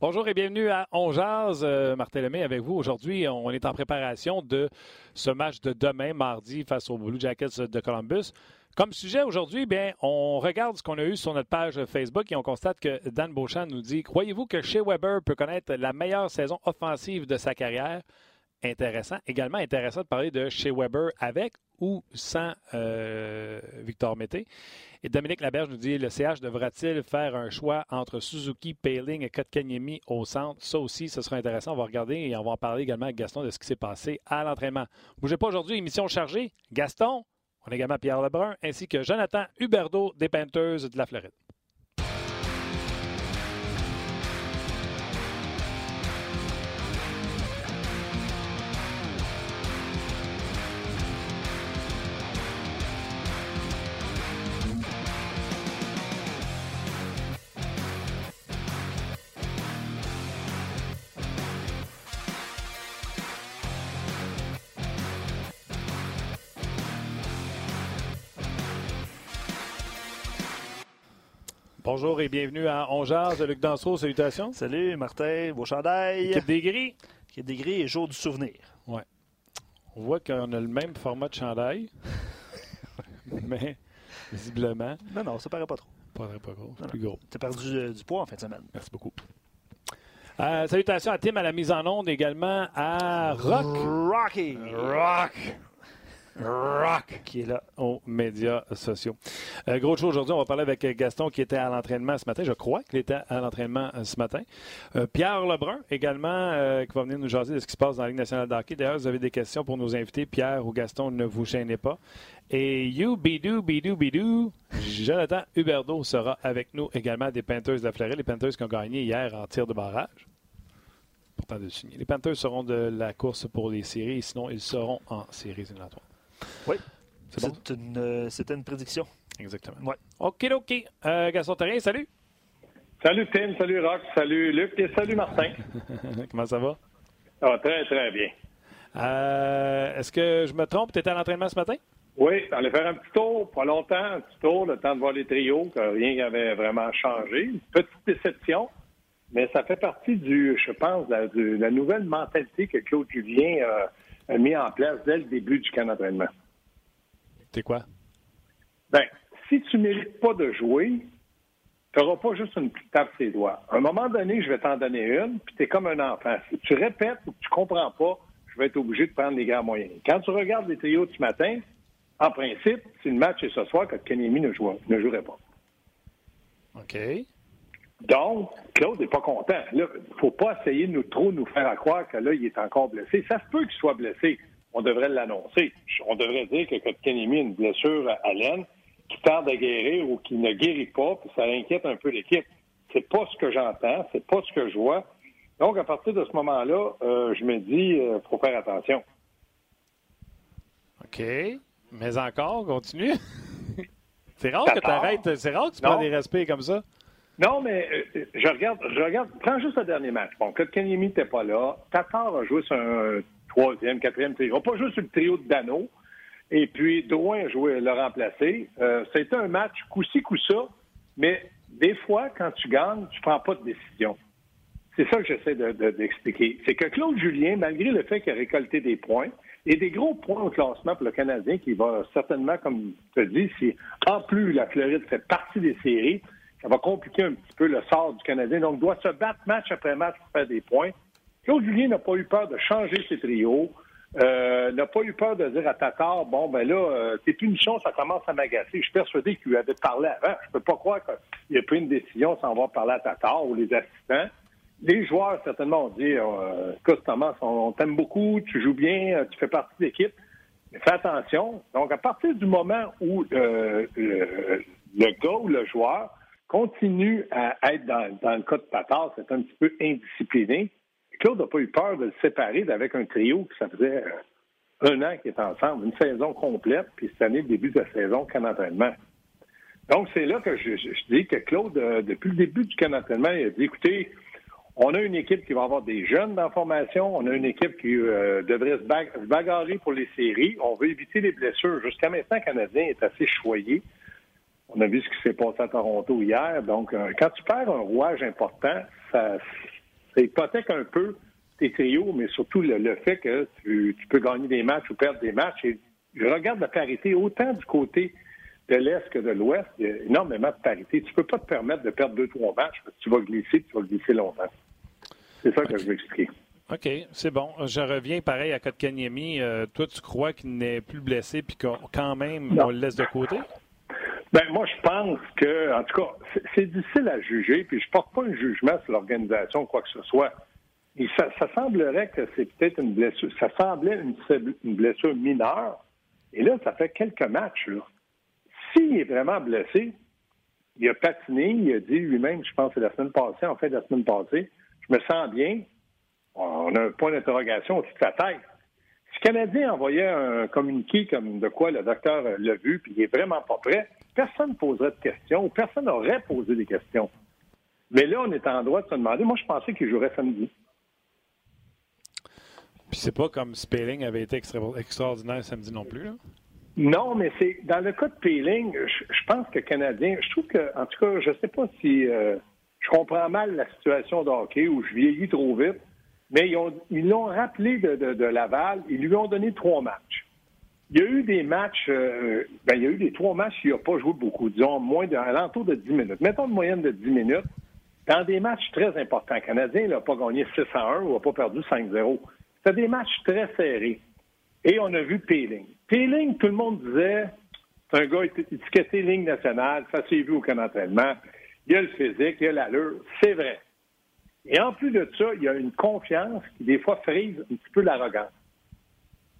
Bonjour et bienvenue à On Jazz. Euh, Lemay avec vous. Aujourd'hui, on est en préparation de ce match de demain, mardi, face aux Blue Jackets de Columbus. Comme sujet aujourd'hui, bien, on regarde ce qu'on a eu sur notre page Facebook et on constate que Dan Beauchamp nous dit Croyez-vous que Shea Weber peut connaître la meilleure saison offensive de sa carrière Intéressant. Également intéressant de parler de Shea Weber avec ou sans euh, Victor Mété. Et Dominique Laberge nous dit le CH devra-t-il faire un choix entre Suzuki, Paling et Kotkaniemi au centre? Ça aussi, ce sera intéressant. On va regarder et on va en parler également avec Gaston de ce qui s'est passé à l'entraînement. Bougez pas aujourd'hui, émission chargée. Gaston, on a également Pierre Lebrun ainsi que Jonathan Huberdeau des Panthers de la Floride. Bonjour et bienvenue à On Jazz. Luc Dansereau, salutations. Salut Martin, beau chandail. Équipe des gris. Équipe des gris et jour du souvenir. Ouais. On voit qu'on a le même format de chandail, mais visiblement. Non, non, ça paraît pas trop. Pas très pas gros. Plus gros. Tu as perdu euh, du poids en fin de semaine. Merci beaucoup. Euh, salutations à Tim à la mise en onde, également à Rock. Rocky. Rock. Rock qui est là aux médias sociaux. Euh, gros show aujourd'hui, on va parler avec Gaston qui était à l'entraînement ce matin. Je crois qu'il était à l'entraînement euh, ce matin. Euh, Pierre Lebrun également euh, qui va venir nous jaser de ce qui se passe dans la Ligue nationale d'hockey. D'ailleurs, vous avez des questions pour nos invités. Pierre ou Gaston, ne vous gênez pas. Et you, bidou, bidou, bidou, Jonathan Huberdeau sera avec nous également des Panthers de la Floride. Les Panthers qui ont gagné hier en tir de barrage. Pourtant de signer. Les Panthers seront de la course pour les séries, sinon ils seront en séries éliminatoires. Oui. C'est bon? Une, euh, C'était une prédiction. Exactement. Ouais. OK, OK. Euh, Gaston Terrien, salut. Salut Tim, salut Rock, salut Luc et salut Martin. Comment ça va? Ça va très, très bien. Euh, Est-ce que je me trompe? Tu étais à l'entraînement ce matin? Oui, on allait faire un petit tour, pas longtemps, un petit tour, le temps de voir les trios, que rien n'avait vraiment changé. Une petite déception, mais ça fait partie du, je pense, de la, de la nouvelle mentalité que Claude Julien a, a mis en place dès le début du camp d'entraînement. C'est quoi? Ben, si tu mérites pas de jouer, tu n'auras pas juste une petite tape ses doigts. À un moment donné, je vais t'en donner une, puis tu es comme un enfant. Si tu répètes ou que tu comprends pas, je vais être obligé de prendre les grands moyens. Quand tu regardes les trios ce matin, en principe, si le match est ce soir, que Kenemi ne, ne jouerait pas. OK. Donc, Claude n'est pas content. Là, il faut pas essayer de nous trop nous faire croire que là, il est encore blessé. Ça se peut qu'il soit blessé. On devrait l'annoncer. On devrait dire que Kotkaniemi a une blessure à l'aine qui tarde à guérir ou qui ne guérit pas, puis ça inquiète un peu l'équipe. C'est pas ce que j'entends, c'est pas ce que je vois. Donc, à partir de ce moment-là, euh, je me dis, il faut faire attention. OK. Mais encore, continue. c'est rare que tu arrêtes. C'est rare que tu Non. prends des respects comme ça. Non, mais euh, je regarde, je regarde, prends juste le dernier match. Bon, Kotkaniemi n'était pas là. Tatar a joué sur un troisième, quatrième trio. On pas joué sur le trio de Dano. Et puis, Drouin a joué, l'a remplacé. Euh, C'était un match coup-ci, coup-ça. Mais des fois, quand tu gagnes, tu prends pas de décision. C'est ça que j'essaie de- de- d'expliquer. C'est que Claude Julien, malgré le fait qu'il a récolté des points, et des gros points au classement pour le Canadien, qui va certainement, comme tu as dit, si en plus la Floride fait partie des séries, ça va compliquer un petit peu le sort du Canadien. Donc, doit se battre match après match pour faire des points. Claude Julien n'a pas eu peur de changer ses trios, euh, n'a pas eu peur de dire à Tatar, bon, ben là, euh, tes punitions, ça commence à m'agacer. Je suis persuadé qu'il avait parlé avant. Je peux pas croire qu'il a pris une décision sans avoir parlé à Tatar ou les assistants. Les joueurs, certainement, ont dit, euh, Thomas, on, t'aime beaucoup, tu joues bien, euh, tu fais partie de l'équipe. Mais fais attention. Donc, à partir du moment où le, le gars ou le joueur continue à être dans, le cas de Tatar, c'est un petit peu indiscipliné, Claude n'a pas eu peur de le séparer avec un trio qui ça faisait euh, un an qu'ils étaient ensemble, une saison complète, puis cette année, le début de la saison, camp. Donc, c'est là que je, dis que Claude, euh, depuis le début du camp il a dit, écoutez, on a une équipe qui va avoir des jeunes dans la formation, on a une équipe qui euh, devrait se bagarrer pour les séries, on veut éviter les blessures. Jusqu'à maintenant, le Canadien est assez choyé. On a vu ce qui s'est passé à Toronto hier. Donc, euh, quand tu perds un rouage important, ça, ça hypothèque un peu tes trios, mais surtout le, le fait que tu, tu peux gagner des matchs ou perdre des matchs. Et je regarde la parité autant du côté de l'Est que de l'Ouest. Il y a énormément de parité. Tu peux pas te permettre de perdre deux, trois matchs parce que tu vas glisser, tu vas glisser longtemps. C'est ça que je veux expliquer. OK, c'est bon. Je reviens pareil à Kotkaniemi. Euh, toi, tu crois qu'il n'est plus blessé puis qu'on- quand même, Non. on le laisse de côté? Ben moi, je pense que, en tout cas, c'est- difficile à juger, puis je porte pas un jugement sur l'organisation quoi que ce soit. Et ça, ça semblerait que c'est peut-être une blessure. Ça semblait une, blessure mineure. Et là, ça fait quelques matchs. S'il est vraiment blessé, il a patiné, il a dit lui-même, je pense que c'est la semaine passée, en fait, la semaine passée, je me sens bien. On a un point d'interrogation au-dessus de sa tête. Si le Canadien envoyait un communiqué comme de quoi le docteur l'a vu, puis il est vraiment pas prêt, personne ne poserait de questions, ou personne n'aurait posé des questions. Mais là, on est en droit de se demander. Moi, je pensais qu'il jouerait samedi. Puis c'est pas comme Spelling avait été extra- extraordinaire samedi non plus. Là. Non, mais c'est dans le cas de Peeling, je, je pense que Canadien, je trouve que, en tout cas, je sais pas si euh, je comprends mal la situation de hockey ou je vieillis trop vite, mais ils ont- ils l'ont rappelé de, de- de Laval, ils lui ont donné trois matchs. Il y a eu des matchs, euh, ben, il y a eu des trois matchs, il n'a pas joué beaucoup, disons, moins de, à l'entour de 10 minutes. Mettons une moyenne de 10 minutes. Dans des matchs très importants, le Canadien n'a pas gagné 6 à 1 ou n'a pas perdu 5-0. C'était des matchs très serrés. Et on a vu Peeling. Peeling, tout le monde disait, c'est un gars éti- étiqueté ligne nationale, ça s'est vu au camp d'entraînement. Il a le physique, il a l'allure, c'est vrai. Et en plus de ça, il y a une confiance qui, des fois, frise un petit peu l'arrogance.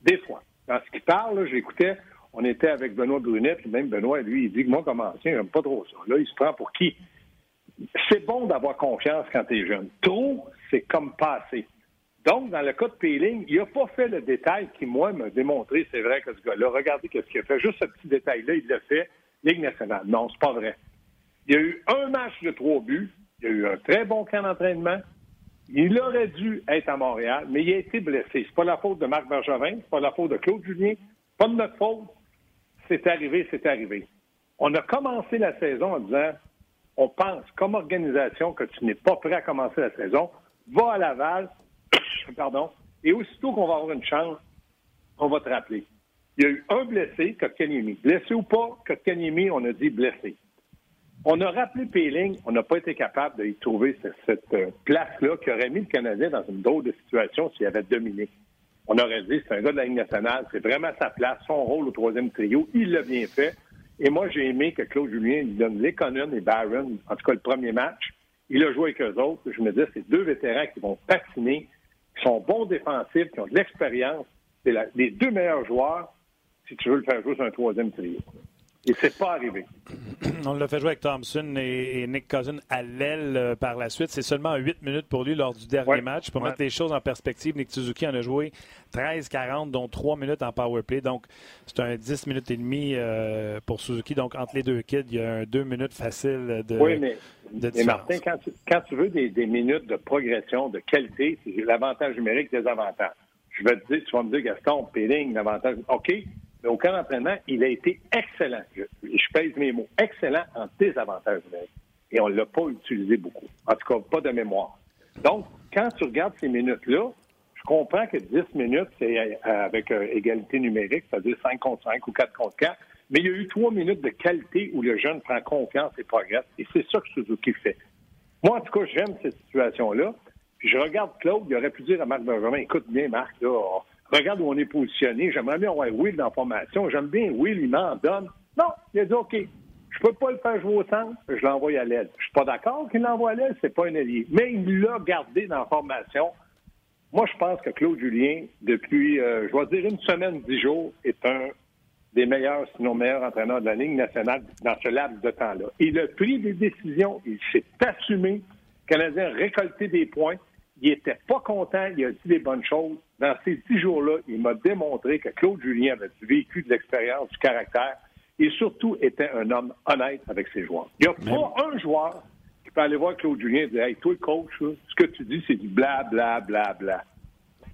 Des fois. Dans ce qu'il parle, j'écoutais, on était avec Benoît Brunet, puis même Benoît, lui, il dit que moi, comme ancien, j'aime pas trop ça. Là, il se prend pour qui? C'est bon d'avoir confiance quand tu es jeune. Trop, c'est comme passé. Donc, dans le cas de Peeling, il n'a pas fait le détail qui, moi, m'a démontré, c'est vrai que ce gars-là, regardez ce qu'il a fait. Juste ce petit détail-là, il l'a fait. Ligue nationale. Non, c'est pas vrai. Il y a eu un match de trois buts. Il y a eu un très bon camp d'entraînement. Il aurait dû être à Montréal, mais il a été blessé. C'est pas la faute de Marc Bergevin, c'est pas la faute de Claude Julien, pas de notre faute. C'est arrivé, c'est arrivé. On a commencé la saison en disant on pense comme organisation que tu n'es pas prêt à commencer la saison, va à Laval, pardon, et aussitôt qu'on va avoir une chance, on va te rappeler. Il y a eu un blessé, Kotkaniemi. Blessé ou pas, Kotkaniemi, on a dit blessé. On a rappelé Péling, on n'a pas été capable d'y trouver cette, euh, place-là qui aurait mis le Canadien dans une drôle de situation s'il avait dominé. On aurait dit, c'est un gars de la Ligue nationale, c'est vraiment sa place, son rôle au troisième trio, il l'a bien fait. Et moi, j'ai aimé que Claude Julien lui donne Lekonen et Barron, en tout cas le premier match. Il a joué avec eux autres. Je me dis, c'est deux vétérans qui vont patiner, qui sont bons défensifs, qui ont de l'expérience. C'est les deux meilleurs joueurs si tu veux le faire jouer sur un troisième trio. Et c'est pas arrivé. On l'a fait jouer avec Thompson et, et Nick Cousin à l'aile euh, par la suite. C'est seulement 8 minutes pour lui lors du dernier Ouais. match. Pour Ouais. mettre les choses en perspective, Nick Suzuki en a joué 13-40, dont 3 minutes en power play. Donc, c'est un 10 minutes et demie euh, pour Suzuki. Donc, entre les deux kids, il y a un 2 minutes facile de, oui, mais, de mais différence. Martin, quand tu, quand tu veux des, des minutes de progression, de qualité, c'est l'avantage numérique, des avantages. Je vais te dire, tu vas me dire, Gaston, Péling, l'avantage. OK, mais au camp d'entraînement, il a été excellent. Je, pèse mes mots. Excellent en désavantage. Et on ne l'a pas utilisé beaucoup. En tout cas, pas de mémoire. Donc, quand tu regardes ces minutes-là, je comprends que 10 minutes, c'est euh, avec euh, égalité numérique, c'est-à-dire 5 contre 5 ou 4 contre 4. Mais il y a eu 3 minutes de qualité où le jeune prend confiance et progresse. Et c'est ça que Suzuki fait. Moi, en tout cas, j'aime cette situation-là. Puis je regarde Claude, il aurait pu dire à Marc Benjamin, écoute bien, Marc, là, regarde où on est positionné. J'aimerais bien avoir Will dans la formation. J'aime bien Will, il m'en donne. Non, il a dit, OK, je peux pas le faire jouer au centre, je l'envoie à l'aile. Je suis pas d'accord qu'il l'envoie à l'aile, c'est pas un allié. Mais il l'a gardé dans la formation. Moi, je pense que Claude Julien, depuis, euh, je vais dire une semaine, dix jours, est un des meilleurs, sinon meilleur entraîneur de la Ligue nationale dans ce laps de temps-là. Il a pris des décisions, il s'est assumé. Le Canadien a récolté des points. il était pas content, il a dit des bonnes choses. Dans ces dix jours-là, il m'a démontré que Claude Julien avait vécu, de l'expérience, du caractère et surtout était un homme honnête avec ses joueurs. Il n'y a pas un joueur qui peut aller voir Claude Julien et dire Hey, toi, coach, ce que tu dis, c'est du bla, bla, bla, bla.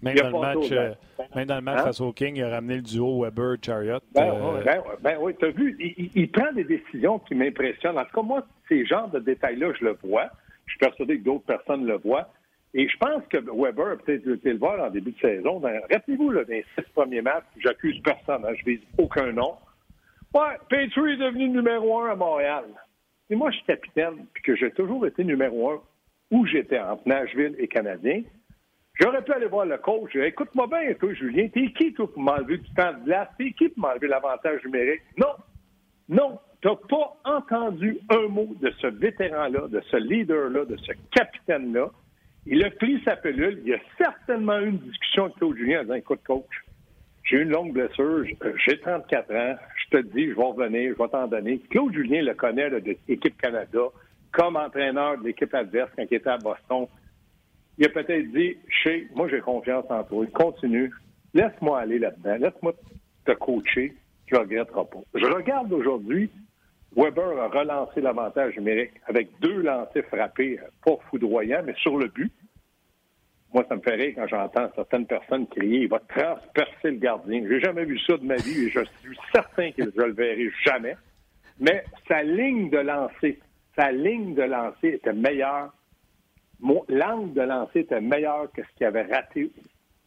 Même dans, match, euh, même dans le match Hein? face au King, il a ramené le duo Weber-Chariot. Ben, Euh, ouais, ben, ben oui, tu as vu, il prend des décisions qui m'impressionnent. En tout cas, moi, ces genres de détails-là, je le vois. Je suis persuadé que d'autres personnes le voient. Et je pense que Weber a peut-être été le voir en début de saison. Dans- Rappelez-vous, les six premiers matchs, j'accuse personne, hein, je vise aucun nom. Ouais, Petrie est devenu numéro un à Montréal. Et moi, je suis capitaine, puis que j'ai toujours été numéro un où j'étais, entre Nashville et Canadien. J'aurais pu aller voir le coach. Écoute-moi bien, toi, Julien. T'es qui, toi, pour m'enlever du temps de glace? T'es qui pour m'enlever l'avantage numérique? Non. Non. T'as pas entendu un mot de ce vétéran-là, de ce leader-là, de ce capitaine-là. Il a pris sa pilule. Il y a certainement eu une discussion avec Claude Julien en disant, écoute, coach, j'ai une longue blessure, euh, j'ai 34 ans, je te dis, je vais revenir, je vais t'en donner. Claude Julien le connaît de l'équipe Canada comme entraîneur de l'équipe adverse quand il était à Boston. Il a peut-être dit, Chez, moi j'ai confiance en toi, continue, laisse-moi aller là-dedans, laisse-moi te coacher, tu regretteras pas. Je regarde aujourd'hui, Weber a relancé l'avantage numérique avec deux lancers frappés, euh, pas foudroyants, mais sur le but. Moi, ça me fait rire quand j'entends certaines personnes crier il va transpercer le gardien. J'ai jamais vu ça de ma vie et je suis certain que je le verrai jamais. Mais sa ligne de lancer, sa ligne de lancer était meilleure. L'angle de lancer était meilleur que ce qui avait raté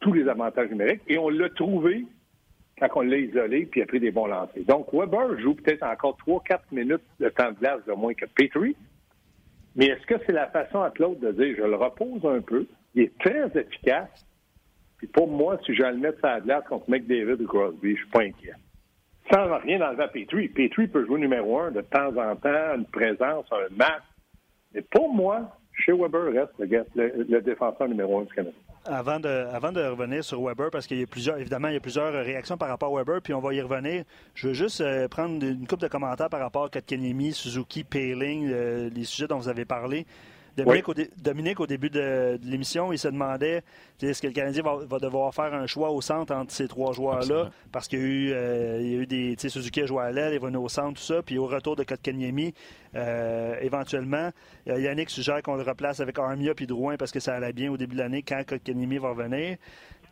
tous les avantages numériques. Et on l'a trouvé quand on l'a isolé puis a pris des bons lancers. Donc, Weber joue peut-être encore 3-4 minutes de temps de glace de moins que Petrie. Mais est-ce que c'est la façon à Claude de dire je le repose un peu? Il est très efficace. Puis pour moi, si je le mets sur la glace contre McDavid ou Crosby, je suis pas inquiet. Sans rien enlever à Petrie. Petrie peut jouer numéro un de temps en temps, une présence, un match. Mais pour moi, chez Weber reste le défenseur numéro un du Canada. Avant de, avant de revenir sur Weber, parce qu'il y a plusieurs, évidemment, il y a plusieurs réactions par rapport à Weber, puis on va y revenir. Je veux juste euh, prendre une couple de commentaires par rapport à Kotkaniemi, Suzuki, Paling, euh, les sujets dont vous avez parlé. Dominique, au, dé- Dominique, au début de, de l'émission, il se demandait est-ce que le Canadien va, va devoir faire un choix au centre entre ces trois joueurs-là? Parce qu'il y a eu, euh, il y a eu des. Suzuki a joué à l'aile, il venu au centre, tout ça. Puis au retour de Kotkaniemi, euh, éventuellement, Yannick suggère qu'on le replace avec Armia puis Drouin parce que ça allait bien au début de l'année quand Kotkaniemi va revenir.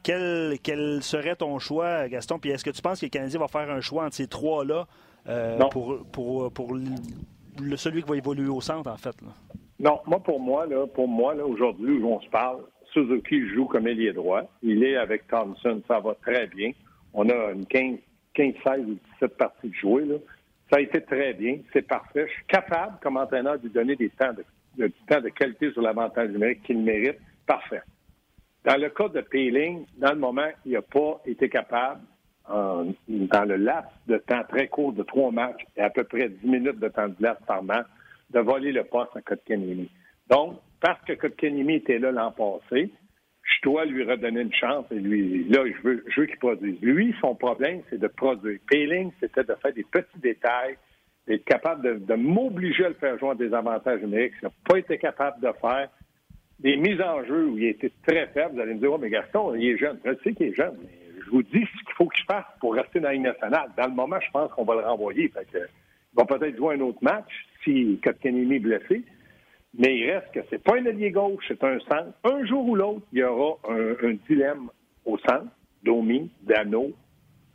Quel, quel serait ton choix, Gaston? Puis est-ce que tu penses que le Canadien va faire un choix entre ces trois-là euh, pour, pour, pour le- le- celui qui va évoluer au centre, en fait? là? Non, moi, pour moi, là, pour moi, là, aujourd'hui, où on se parle, Suzuki joue comme ailier droit. Il est avec Thompson, ça va très bien. On a une 15, 15 16 ou 17 parties de jouer, là. Ça a été très bien, c'est parfait. Je suis capable, comme entraîneur, de lui donner des temps de, du temps de qualité sur l'avantage numérique qu'il mérite. Parfait. Dans le cas de Peeling, dans le moment, il n'a pas été capable, dans le laps de temps très court de trois matchs et à peu près 10 minutes de temps de glace par match, de voler le poste à Kotkaniemi. Donc, parce que Kotkaniemi était là l'an passé, je dois lui redonner une chance et lui, là, je veux, je veux qu'il produise. Lui, son problème, c'est de produire. Peeling, c'était de faire des petits détails, d'être capable de, m'obliger à le faire jouer à des avantages numériques. Il n'a pas été capable de faire des mises en jeu où il était très faible. Vous allez me dire, oh, mais Gaston, il est jeune. Je sais qu'il est jeune, mais je vous dis ce qu'il faut qu'il fasse pour rester dans la Ligue nationale. Dans le moment, je pense qu'on va le renvoyer. Fait que, il va peut-être jouer un autre match si est blessé. Mais il reste que c'est pas un allié gauche, c'est un centre. Un jour ou l'autre, il y aura un, un dilemme au centre. Domi, Dano,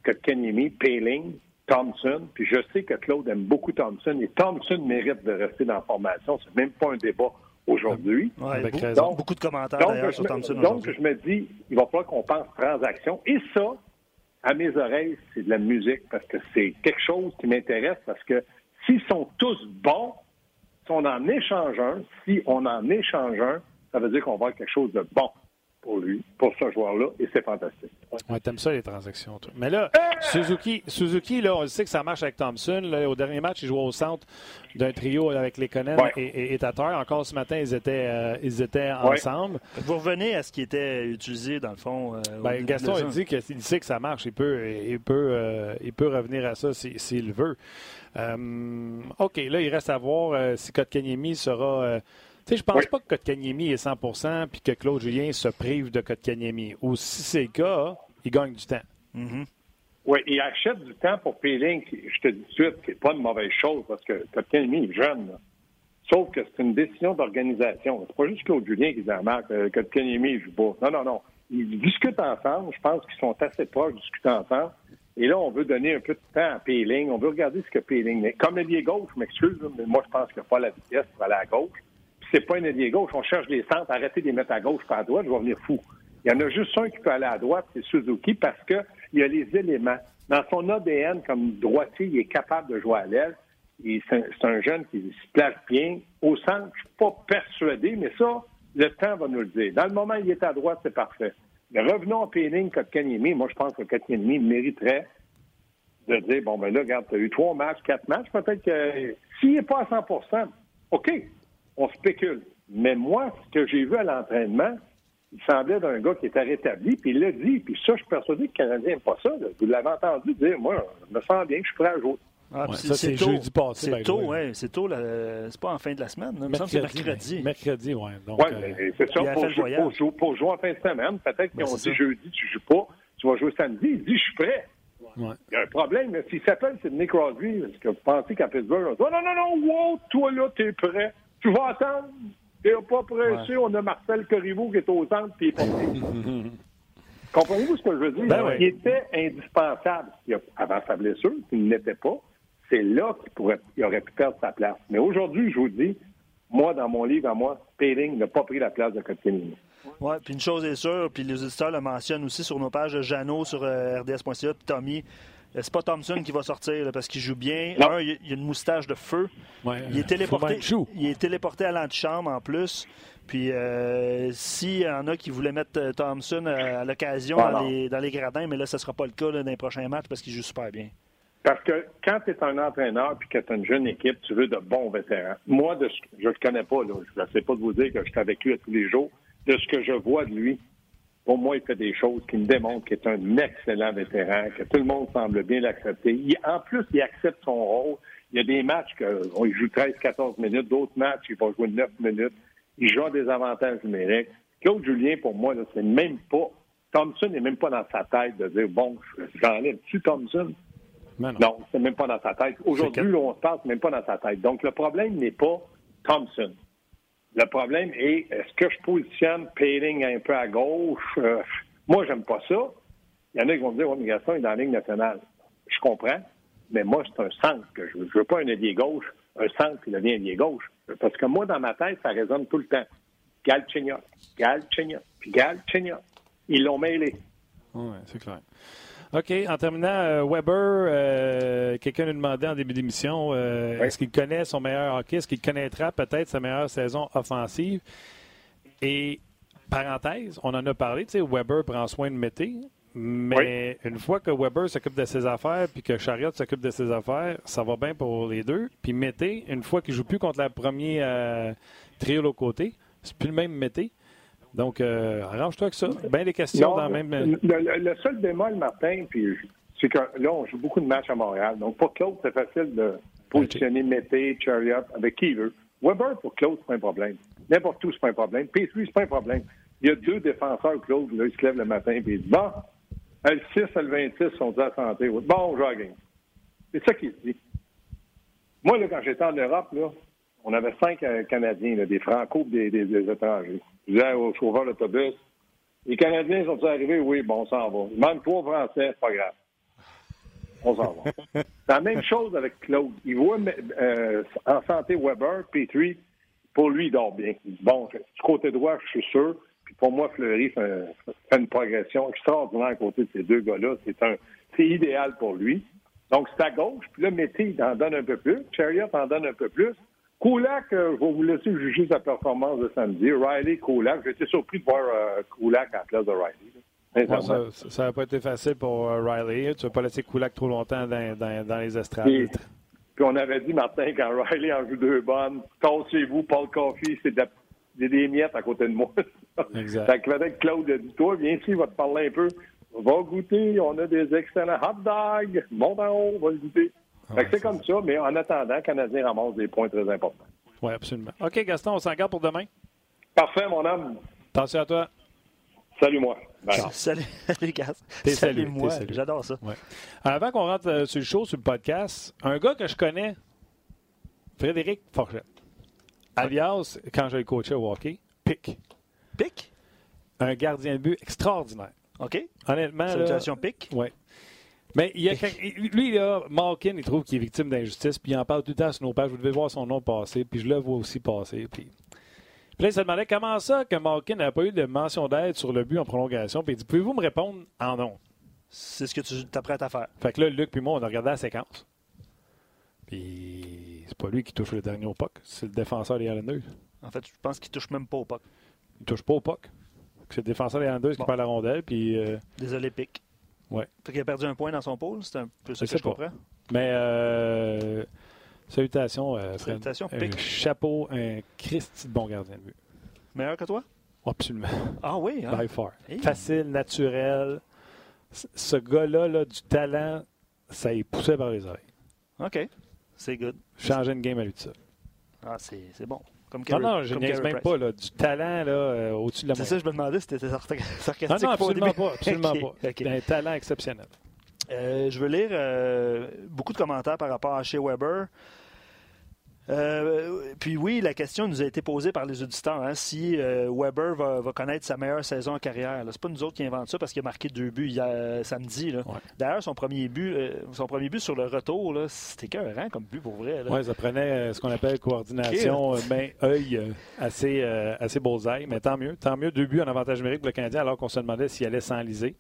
Kotkaniemi, Paling, Thompson. Puis je sais que Claude aime beaucoup Thompson et Thompson mérite de rester dans la formation. C'est même pas un débat aujourd'hui. Ouais, Avec beaucoup, raison. beaucoup de commentaires Donc, sur me, Thompson donc, je me dis, il va falloir qu'on pense transaction. Et ça, à mes oreilles, c'est de la musique parce que c'est quelque chose qui m'intéresse parce que s'ils sont tous bons, si on en échange un, si on en échange un, ça veut dire qu'on va avoir quelque chose de bon pour lui, pour ce joueur-là, et c'est fantastique. Ouais, t'aimes ça les transactions, toi. Mais là, Suzuki, Suzuki, là, on sait que ça marche avec Thompson. Là, au dernier match, il jouait au centre d'un trio avec les Ouais. et, et, et Tatar. Encore ce matin, ils étaient, euh, ils étaient Ouais. ensemble. Vous revenez à ce qui était utilisé, dans le fond. euh, Ben, Gaston a dit qu'il sait que ça marche. Il peut, il peut, euh, il peut revenir à ça si- s'il veut. Euh, OK, là, il reste à voir euh, si Kotkaniemi sera. Sais, je pense Oui. pas que Kotkaniemi est 100% puis que Claude Julien se prive de Kotkaniemi. Ou si c'est le cas, il gagne du temps. Oui, il achète du temps pour Peeling, je te dis tout de suite, n'est pas une mauvaise chose, parce que Kotkaniemi est jeune. là. Sauf que c'est une décision d'organisation. C'est pas juste Claude Julien qui dit à Marc euh, Kotkaniemi, joue pas. Non, non, non. Ils discutent ensemble. Je pense qu'ils sont assez proches, ils discutent ensemble. Et là, on veut donner un peu de temps à Peeling. On veut regarder ce que Peeling est. Comme ailier gauche, je m'excuse, mais moi, je pense qu'il n'a pas la vitesse pour aller à gauche. C'est pas un ailier gauche. On cherche des centres. Arrêtez de les mettre à gauche pas à droite, je vais venir fou. Il y en a juste un qui peut aller à droite, c'est Suzuki, parce qu'il a les éléments. Dans son ADN, comme droitier, il est capable de jouer à l'aile. C'est un, jeune qui se place bien. Au centre, je suis pas persuadé, mais ça, le temps va nous le dire. Dans le moment où il est à droite, c'est parfait. Mais revenons à Péning, Kotkaniemi. Moi, je pense que Kotkaniemi mériterait de dire, bon, ben là, regarde, tu as eu trois matchs, quatre matchs, peut-être que s'il n'est pas à 100% OK, on spécule. Mais moi, ce que j'ai vu à l'entraînement, il semblait d'un gars qui était rétabli, puis il l'a dit, puis ça, je suis persuadé que le Canadien n'aime pas ça. là. Vous l'avez entendu dire, moi, je me sens bien, je suis prêt à jouer. Ah, Ouais, puis ça, c'est jeudi passé, C'est the tôt, ouais. C'est tôt, là. c'est pas en fin de la semaine. là. Il me semble que c'est mercredi. Mercredi, oui. Donc, Oui, euh, c'est ça, pour, fait le jou- voyage. pour jou- pour jouer en fin de semaine. Peut-être qu'ils Ben, ont dit ça. jeudi, tu joues pas, tu vas jouer samedi. Il dit, je suis prêt. ouais. Il y a un problème. mais S'il s'appelle Sidney Crosby, est-ce que vous pensez qu'à Pittsburgh, on dit, oh, non, non, non, wow, toi là, t'es prêt. Tu vas attendre. T'es pas pressé. On a Marcel Corriveau qui est au centre, puis il est pas prêt. Comprenez-vous ce que je veux dire? Ben oui. Il était indispensable avant sa blessure, il ne l'était pas. C'est là qu'il pourrait, il aurait pu perdre sa place. Mais aujourd'hui, je vous dis, moi, dans mon livre à moi, Peeling n'a pas pris la place de Kotkaniemi. Oui, puis une chose est sûre, puis les auditeurs le mentionnent aussi sur nos pages de Jeannot sur euh, RDS.ca, puis Tommy. Euh, C'est pas Thompson qui va sortir là, parce qu'il joue bien. Non. Un, il y a- une moustache de feu. Ouais, Il est téléporté. Il est téléporté à l'antichambre en plus. Puis euh, s'il y en a qui voulaient mettre euh, Thompson euh, à l'occasion Ah, dans, les, dans les gradins, mais là, ce ne sera pas le cas là, dans les prochains matchs parce qu'il joue super bien. Parce que quand tu es un entraîneur puis que tu as une jeune équipe, tu veux de bons vétérans. Moi, de ce, je ne le connais pas, là, je ne sais pas de vous dire que je suis avec lui à tous les jours. De ce que je vois de lui, pour moi, il fait des choses qui me démontrent qu'il est un excellent vétéran, que tout le monde semble bien l'accepter. En plus, il accepte son rôle. Il y a des matchs qu'on il joue 13-14 minutes, d'autres matchs, il va jouer 9 minutes. Il joue à des avantages numériques. Claude Julien, pour moi, c'est même pas. Thompson n'est même pas dans sa tête de dire bon, j'enlève-tu Thompson? Mais non. Non, c'est même pas dans sa tête. Aujourd'hui, on se c'est même pas dans sa tête. Donc, le problème n'est pas Thompson. Le problème est, est-ce que je positionne Payling un peu à gauche? Euh, moi, j'aime pas ça. Il y en a qui vont me dire, ouais, mais Gaston est dans la Ligue nationale. Je comprends, mais moi, c'est un centre que je veux. Je veux pas un ailier gauche, un centre qui devient ailier gauche. Parce que moi, dans ma tête, ça résonne tout le temps. Galchenyuk, Galchenyuk, puis Galchenyuk. Ils l'ont mêlé. Oui, c'est clair. OK. En terminant, euh, Weber, euh, quelqu'un nous demandait en début d'émission euh, Oui. est-ce qu'il connaît son meilleur hockey? Est-ce qu'il connaîtra peut-être sa meilleure saison offensive? Et, parenthèse, on en a parlé, tu sais, Weber prend soin de Mété, mais une fois que Weber s'occupe de ses affaires puis que Chariot s'occupe de ses affaires, ça va bien pour les deux. Puis Mété, une fois qu'il joue plus contre la premier euh, trio au côté, c'est plus le même Mété. Donc, euh, arrange-toi avec ça. Bien des questions Non, dans le même. le, le- seul bémol, Martin, puis c'est que là, on joue beaucoup de matchs à Montréal. Donc, pour Claude, c'est facile de positionner Mété, Chariot, avec qui il veut. Weber, pour Claude, c'est pas un problème. N'importe où, c'est pas un problème. Petrie, c'est pas un problème. Il y a deux défenseurs, Claude, là, ils se lèvent le matin et ils disent Bon, euh, le 6 et le 26 sont à la santé. Bon, on à game. C'est ça qu'il se dit. Moi, là, quand j'étais en Europe, là, on avait cinq euh, Canadiens, là, des Franco des, des, des étrangers. Je disais au chauffeur d'autobus les Canadiens sont arrivés? Oui, bon, on s'en va. Il manque trois Français, c'est pas grave. On s'en va. c'est la même chose avec Claude. Il voit euh, en santé Weber, Petrie, pour lui, il dort bien. Bon, du côté droit, je suis sûr. Puis pour moi, Fleury fait, fait une progression extraordinaire à côté de ces deux gars-là. C'est un, c'est idéal pour lui. Donc, c'est à gauche. Puis là, Métis, il en donne un peu plus. Chariot en donne un peu plus. Kulak, euh, je vais vous laisser juger sa performance de samedi. Riley, Kulak. J'ai été surpris de voir euh, Kulak à la place de Riley. là. Ouais, ça- n'a pas été facile pour euh, Riley. Tu ne vas pas laisser Kulak trop longtemps dans, dans- dans les estrades. Puis, puis on avait dit, Martin, quand Riley en joue deux bonnes, tassez-vous, Paul Coffey, c'est de la- des miettes à côté de moi. Exact. Fait que peut-être Claude a dit, toi, viens ici, va te parler un peu. Va goûter, on a des excellents hot dogs. Monte en haut, va le goûter. Ouais, c'est comme ça, mais en attendant, le Canadien ramasse des points très importants. Oui, absolument. OK, Gaston, on s'en garde pour demain. Parfait, mon homme. Attention à toi. Salut, moi. Salut, gars. T'es Salut, salut, moi. t'es salut. J'adore ça. Ouais. Avant qu'on rentre euh, sur le show, sur le podcast, un gars que je connais, Frédéric Forchette, alias, quand je le coachais au hockey, Pic. Pic? Un gardien de but extraordinaire. OK. Honnêtement, là, Salutations, Pic. Oui. Mais il y a lui, là, Malkin, il trouve qu'il est victime d'injustice, puis il en parle tout le temps sur nos pages. Vous devez voir son nom passer, puis je le vois aussi passer. Puis, puis là, il se demandait comment ça que Malkin n'avait pas eu de mention d'aide sur le but en prolongation? Puis il dit Pouvez-vous me répondre en non C'est ce que tu t'apprêtes à faire. Fait que là, Luc puis moi, on a regardé la séquence. Puis c'est pas lui qui touche le dernier au puck, c'est le défenseur des Islanders. En fait, je pense qu'il touche même pas au puck. Il touche pas au puck. C'est le défenseur des Islanders Bon. qui perd la rondelle. Puis, euh, Désolé, Pic. Ouais. Qu'il a perdu un point dans son pôle. C'est un peu ça que je comprends. mais euh, salutations, euh, Fred. Salutations, Un Pic. chapeau, un Christy de bon gardien de but. Meilleur que toi? Absolument. Ah oui, hein? By far. Hey. Facile, naturel. Ce gars-là, là, du talent, ça y poussait par les oreilles. OK. C'est good. Changer une game à lui de ça. Ah, c'est bon. Comme Non, Carey- non, je niaise même Price. pas. Là, du talent là, euh, au-dessus de la C'est moyenne. ça, je me demandais si t'étais sarca- sarcastique. Non, non, absolument pas. Absolument Ok, pas. Un talent exceptionnel. Euh, je veux lire euh, beaucoup de commentaires par rapport à chez Weber. Euh, puis oui, la question nous a été posée par les auditeurs hein, si euh, Weber va, va connaître sa meilleure saison en carrière. C'est pas nous autres qui inventons ça parce qu'il a marqué deux buts hier, euh, samedi. Ouais. D'ailleurs, son premier but, euh, son premier but sur le retour, c'était écœurant comme but pour vrai. Oui, ça prenait ce qu'on appelle coordination main-œil assez, assez bullseye. Mais tant mieux. Tant mieux. Deux buts en avantage numérique pour le Canadien alors qu'on se demandait s'il allait s'enliser.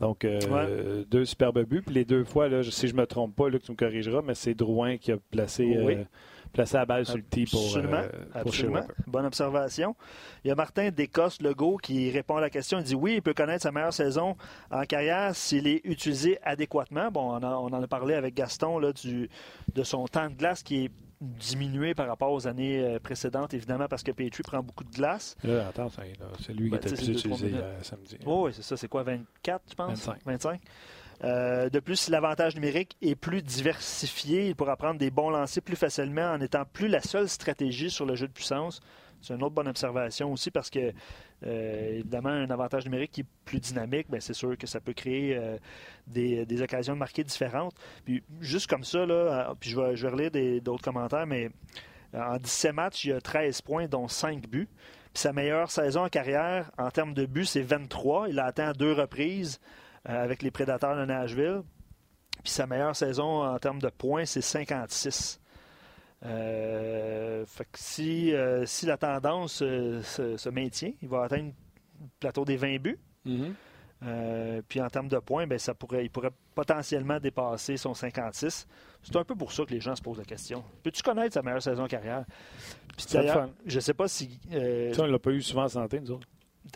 Donc, euh, Ouais. deux superbes buts. Puis les deux fois, là, si je ne me trompe pas, Luc, tu me corrigeras, mais c'est Drouin qui a placé, Oui. euh, placé la balle sur le tee pour, Absolument. euh, pour Absolument. Bonne observation. Il y a Martin Descostes-Legault qui répond à la question. Il dit oui, il peut connaître sa meilleure saison en carrière s'il est utilisé adéquatement. Bon, on, a- on en a parlé avec Gaston là, du, de son temps de glace qui est diminué par rapport aux années euh, précédentes, évidemment, parce que Petrie prend beaucoup de glace. Là, attends, c'est lui Ben, qui était tu sais, plus utilisé euh, samedi. Oh, oui, c'est ça. C'est quoi, 24, je pense? 25. 25. Euh, de plus, si l'avantage numérique est plus diversifié, il pourra prendre des bons lancers plus facilement en étant plus la seule stratégie sur le jeu de puissance. C'est une autre bonne observation aussi parce que, euh, évidemment, un avantage numérique qui est plus dynamique, ben, c'est sûr que ça peut créer euh, des, occasions de marquer différentes. Puis, juste comme ça, là, euh, puis je vais, je vais relire d'autres commentaires, mais en 17 matchs, il a 13 points, dont 5 buts. Puis sa meilleure saison en carrière, en termes de buts, c'est 23. Il a atteint deux reprises avec les Prédateurs de Nashville. Puis sa meilleure saison en termes de points, c'est 56. Euh, fait que si, euh, si la tendance euh, se, se maintient, il va atteindre le plateau des 20 buts. Mhm. Euh, puis en termes de points, ben, ça pourrait, il pourrait potentiellement dépasser son 56. C'est un peu pour ça que les gens se posent la question. Peux-tu connaître sa meilleure saison carrière? Puis d'ailleurs, je sais pas si. euh, Ça, on ne l'a pas eu souvent en santé, nous autres.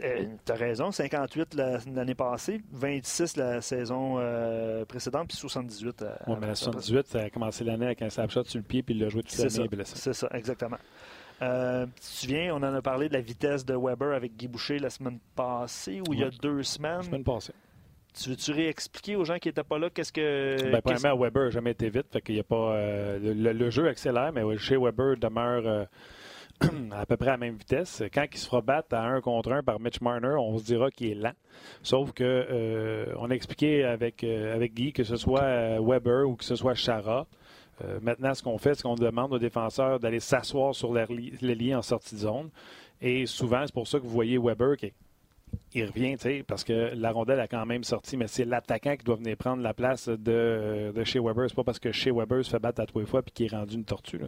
Euh, T'as raison, 58 la- l'année passée, 26 la saison euh, précédente, puis 78. euh, Ouais, mais la après ça. 78, ça a commencé l'année avec un slapshot sur le pied, puis il l'a joué toute l'année blessé. c'est ça, exactement. Euh, tu te souviens, on en a parlé de la vitesse de Weber avec Guy Boucher la semaine passée ou il y a deux semaines? La semaine passée. Tu veux-tu réexpliquer aux gens qui n'étaient pas là qu'est-ce que. Ben, qu'est-ce- premièrement, Weber n'a jamais été vite. Fait qu'il y a pas, euh, le, le- jeu accélère, mais chez Weber demeure à peu près à la même vitesse. Quand il se fera battre à un contre un par Mitch Marner, on se dira qu'il est lent. Sauf que euh, on a expliqué avec, euh, Guy que ce soit euh, Weber ou que ce soit Chara. euh, maintenant, ce qu'on fait, c'est qu'on demande aux défenseurs d'aller s'asseoir sur leur li- le lien en sortie de zone. Et souvent, c'est pour ça que vous voyez Weber qui revient, parce que la rondelle a quand même sorti, mais c'est l'attaquant qui doit venir prendre la place de, de chez Weber. C'est pas parce que chez Weber se fait battre à trois fois puis qu'il est rendu une tortue.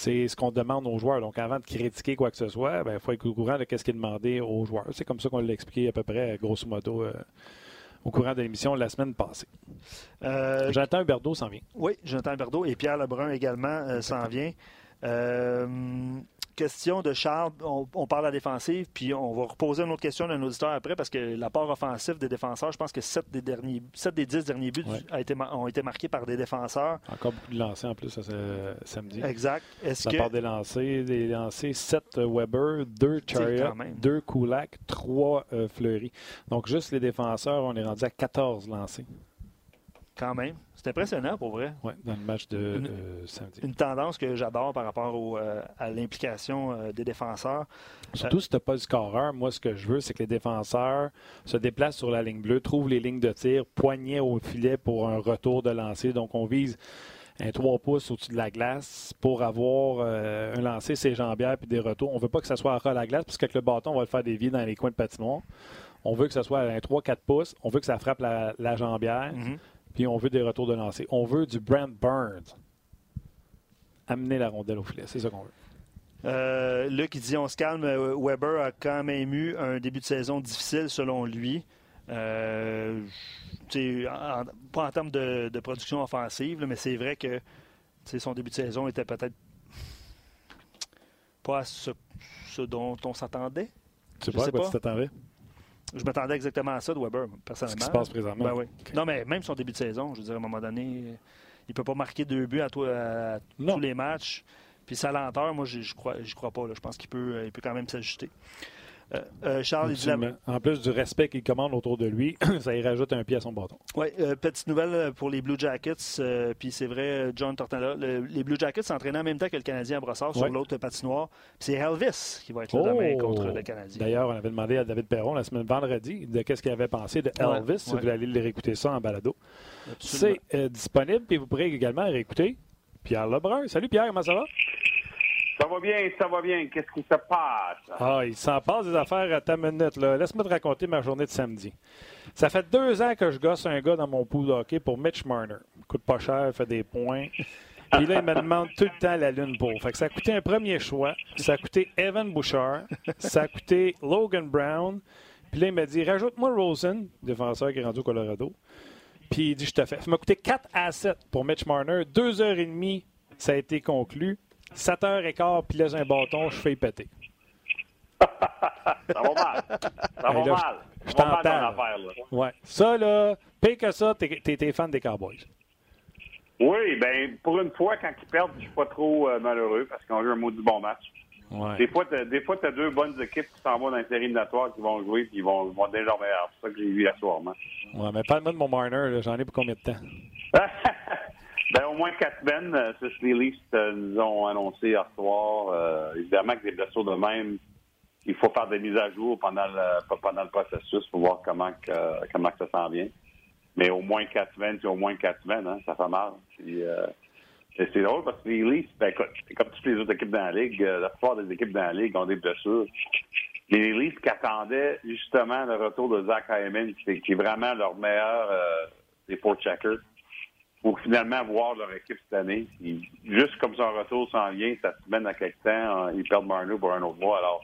C'est ce qu'on demande aux joueurs. Donc, avant de critiquer quoi que ce soit, il faut être au courant de ce qui est demandé aux joueurs. C'est comme ça qu'on l'a expliqué à peu près, grosso modo, euh, au courant de l'émission la semaine passée. Euh, Jonathan Huberdeau s'en vient. Oui, Jonathan Berdo et Pierre Lebrun également euh, s'en vient. Euh, question de Charles, on, on parle à la défensive, puis on va reposer une autre question d'un auditeur après parce que l'apport offensif des défenseurs, je pense que 7 des, derniers, sept des 10 derniers buts Ouais. a été, ma- ont été marqués par des défenseurs. Encore beaucoup de lancers en plus ça, samedi. Exact. Est-ce La que. part des lancers, des lancers 7 Weber, 2 Chariot, quand même. 2 Kulak, 3 Fleury. Donc, juste les défenseurs, on est rendu à 14 lancés. quand même. C'est impressionnant pour vrai. Oui, dans le match de Une- euh, samedi. Une tendance que j'adore par rapport au, euh, à l'implication euh, des défenseurs. Surtout si tu n'as pas le scoreur, moi, ce que je veux, c'est que les défenseurs se déplacent sur la ligne bleue, trouvent les lignes de tir, poignet au filet pour un retour de lancer. Donc, on vise un 3 pouces au-dessus de la glace pour avoir un lancer, ses jambières puis des retours. On ne veut pas que ça soit à ras la glace parce qu'avec le bâton, on va le faire dévier dans les coins de patinoire. On veut que ça soit un 3-4 pouces. On veut que ça frappe la, la jambière. Mhm. Puis on veut des retours de lancer. On veut du Brent Burns. Amener la rondelle au filet. C'est ça qu'on veut. Euh, Luc, il dit on se calme. euh, Weber a quand même eu un début de saison difficile selon lui. Euh, en- pas en termes de, de production offensive, là, mais c'est vrai que son début de saison était peut-être pas à ce, ce dont on s'attendait. Tu sais pas à quoi tu t'attendais? Je m'attendais exactement à ça de Weber, Ce personnellement. qui se passe présentement. Ben oui. Non, mais même son début de saison, je veux dire, à un moment donné, il peut pas marquer deux buts à, toi, à tous les matchs. Puis sa lenteur, moi, je crois, j'y crois pas. là. Je pense qu'il peut, euh, il peut quand même s'ajuster. Euh, euh, Charles, il. En plus du respect qu'il commande autour de lui, ça y rajoute un pied à son bâton. Ouais, euh, petite nouvelle pour les Blue Jackets. Puis c'est vrai, John Tortella. le- les Blue Jackets s'entraînaient en même temps que le Canadien à Brossard sur l'autre patinoire. C'est Elvis qui va être là demain contre le Canadien. Oh! D'ailleurs, on avait demandé à David Perron la semaine vendredi de qu'est-ce qu'il avait pensé de Ouais, Elvis. Si vous voulez aller le réécouter ça en balado. C'est disponible, puis vous pourrez également réécouter Pierre Lebrun. Salut Pierre, comment ça va? Ça va bien, ça va bien. Qu'est-ce qui se passe? Ah, il s'en passe des affaires à ta minute. là. Laisse-moi te raconter ma journée de samedi. Ça fait deux ans que je gosse un gars dans mon pool de hockey pour Mitch Marner. Coûte pas cher, fait des points. Puis là, il me demande tout le temps la lune pour. Fait que ça a coûté un premier choix. Ça a coûté Evan Bouchard. Ça a coûté Logan Brown. Puis là, il m'a dit rajoute-moi Rosen, défenseur qui est rendu au Colorado. Puis il dit je te fais. Ça m'a coûté 4 à 7 pour Mitch Marner. Deux heures et demie, ça a été conclu. 7 heures et quart, puis là, j'ai un bâton, je fais péter. Ça va mal. Ça va là, mal. je- t'entends. Ouais. Ça, là, pire que ça, t'es, fan des Cowboys. Oui, ben pour une fois, quand ils perdent, je suis pas trop euh, malheureux parce qu'on joue un maudit bon match. Ouais. Des fois, fois, t'as deux bonnes équipes qui s'en vont dans les éliminatoires qui vont jouer puis ils vont, vont déjà meilleurs. C'est ça que j'ai vu hier soir, moi. Ouais, mais parle-moi de mon Marner, là, j'en ai pour combien de temps? ben, au moins quatre semaines, euh, c'est ce que les Leafs nous ont annoncé hier soir. Euh, évidemment que des blessures de même, il faut faire des mises à jour pendant le, pendant le processus pour voir comment, que, comment que ça s'en vient. Mais au moins quatre semaines, c'est au moins quatre semaines, hein, ça fait mal. Euh, c'est drôle parce que les Leafs, ben, comme toutes les autres équipes dans la Ligue, euh, la plupart des équipes dans la Ligue ont des blessures. Les Leafs qui attendaient justement le retour de Zach Hyman, qui est vraiment leur meilleur euh, des four checkers, pour finalement voir leur équipe cette année. Juste comme son retour s'en vient, ça se mène à quelque temps, euh, ils perdent Marno pour un autre mois. Alors,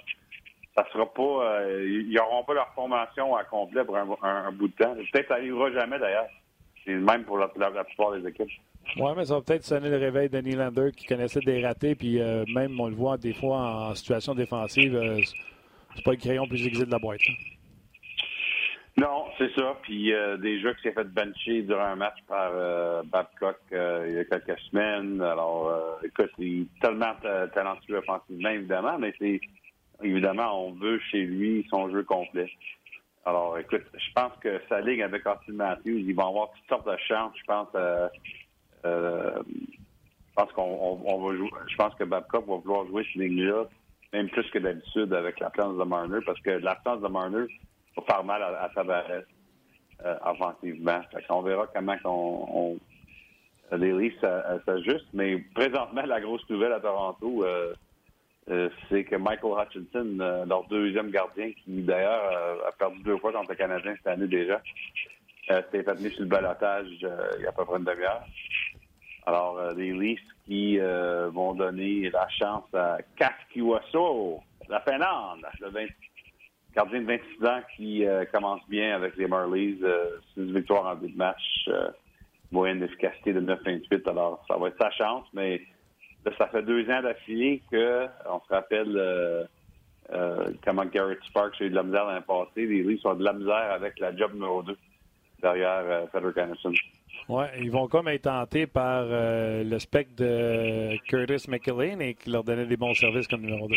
ça sera pas, euh, ils n'auront pas leur formation à complet pour un, bout de temps. Peut-être ça n'arrivera jamais d'ailleurs. C'est le même pour la, plupart des équipes. Ouais, mais ça va peut-être sonner le réveil de Nylander qui connaissait des ratés, puis euh, même, on le voit des fois en situation défensive, euh, c'est pas le crayon plus aiguisé de la boîte. là. Non, c'est ça. Puis euh, déjà que s'est fait bencher durant un match par euh, Babcock euh, il y a quelques semaines. Alors, euh, écoute, il est tellement ta- talentueux offensivement, évidemment, mais c'est évidemment, on veut chez lui son jeu complet. Alors, écoute, je pense que sa ligue avec Austin Matthews, ils vont avoir toutes sortes de chances. Je pense, je pense qu'on on- on va jouer. Je pense que Babcock va vouloir jouer cette ligne-là, même plus que d'habitude avec l'absence de Marner, parce que l'absence de Marner va faire mal à, à Tavares euh, offensivement. Qu'on verra comment on, les Leafs ça s'ajustent. Mais présentement, la grosse nouvelle à Toronto, euh, euh, c'est que Michael Hutchinson, euh, leur deuxième gardien, qui d'ailleurs euh, a perdu deux fois contre le Canadien cette année déjà, euh, s'est fait mis sur le balotage euh, il y a à peu près une demi-heure. Alors, euh, les Leafs qui euh, vont donner la chance à Kaskiwaso, la Finlande, le 20 gardien de 26 ans qui euh, commence bien avec les Marlies, euh, 6 victoires en deux match, euh, moyenne d'efficacité de 9,28. Alors, ça va être sa chance, mais là, ça fait deux ans d'affilée que, on se rappelle euh, euh, comment Garrett Sparks a eu de la misère l'année passée. Les Leafs ont de la misère avec la job numéro 2 derrière euh, Frederick Anderson. Ouais, ils vont comme être tentés par euh, le spectre de Curtis McElhain et qui leur donnait des bons services comme numéro 2.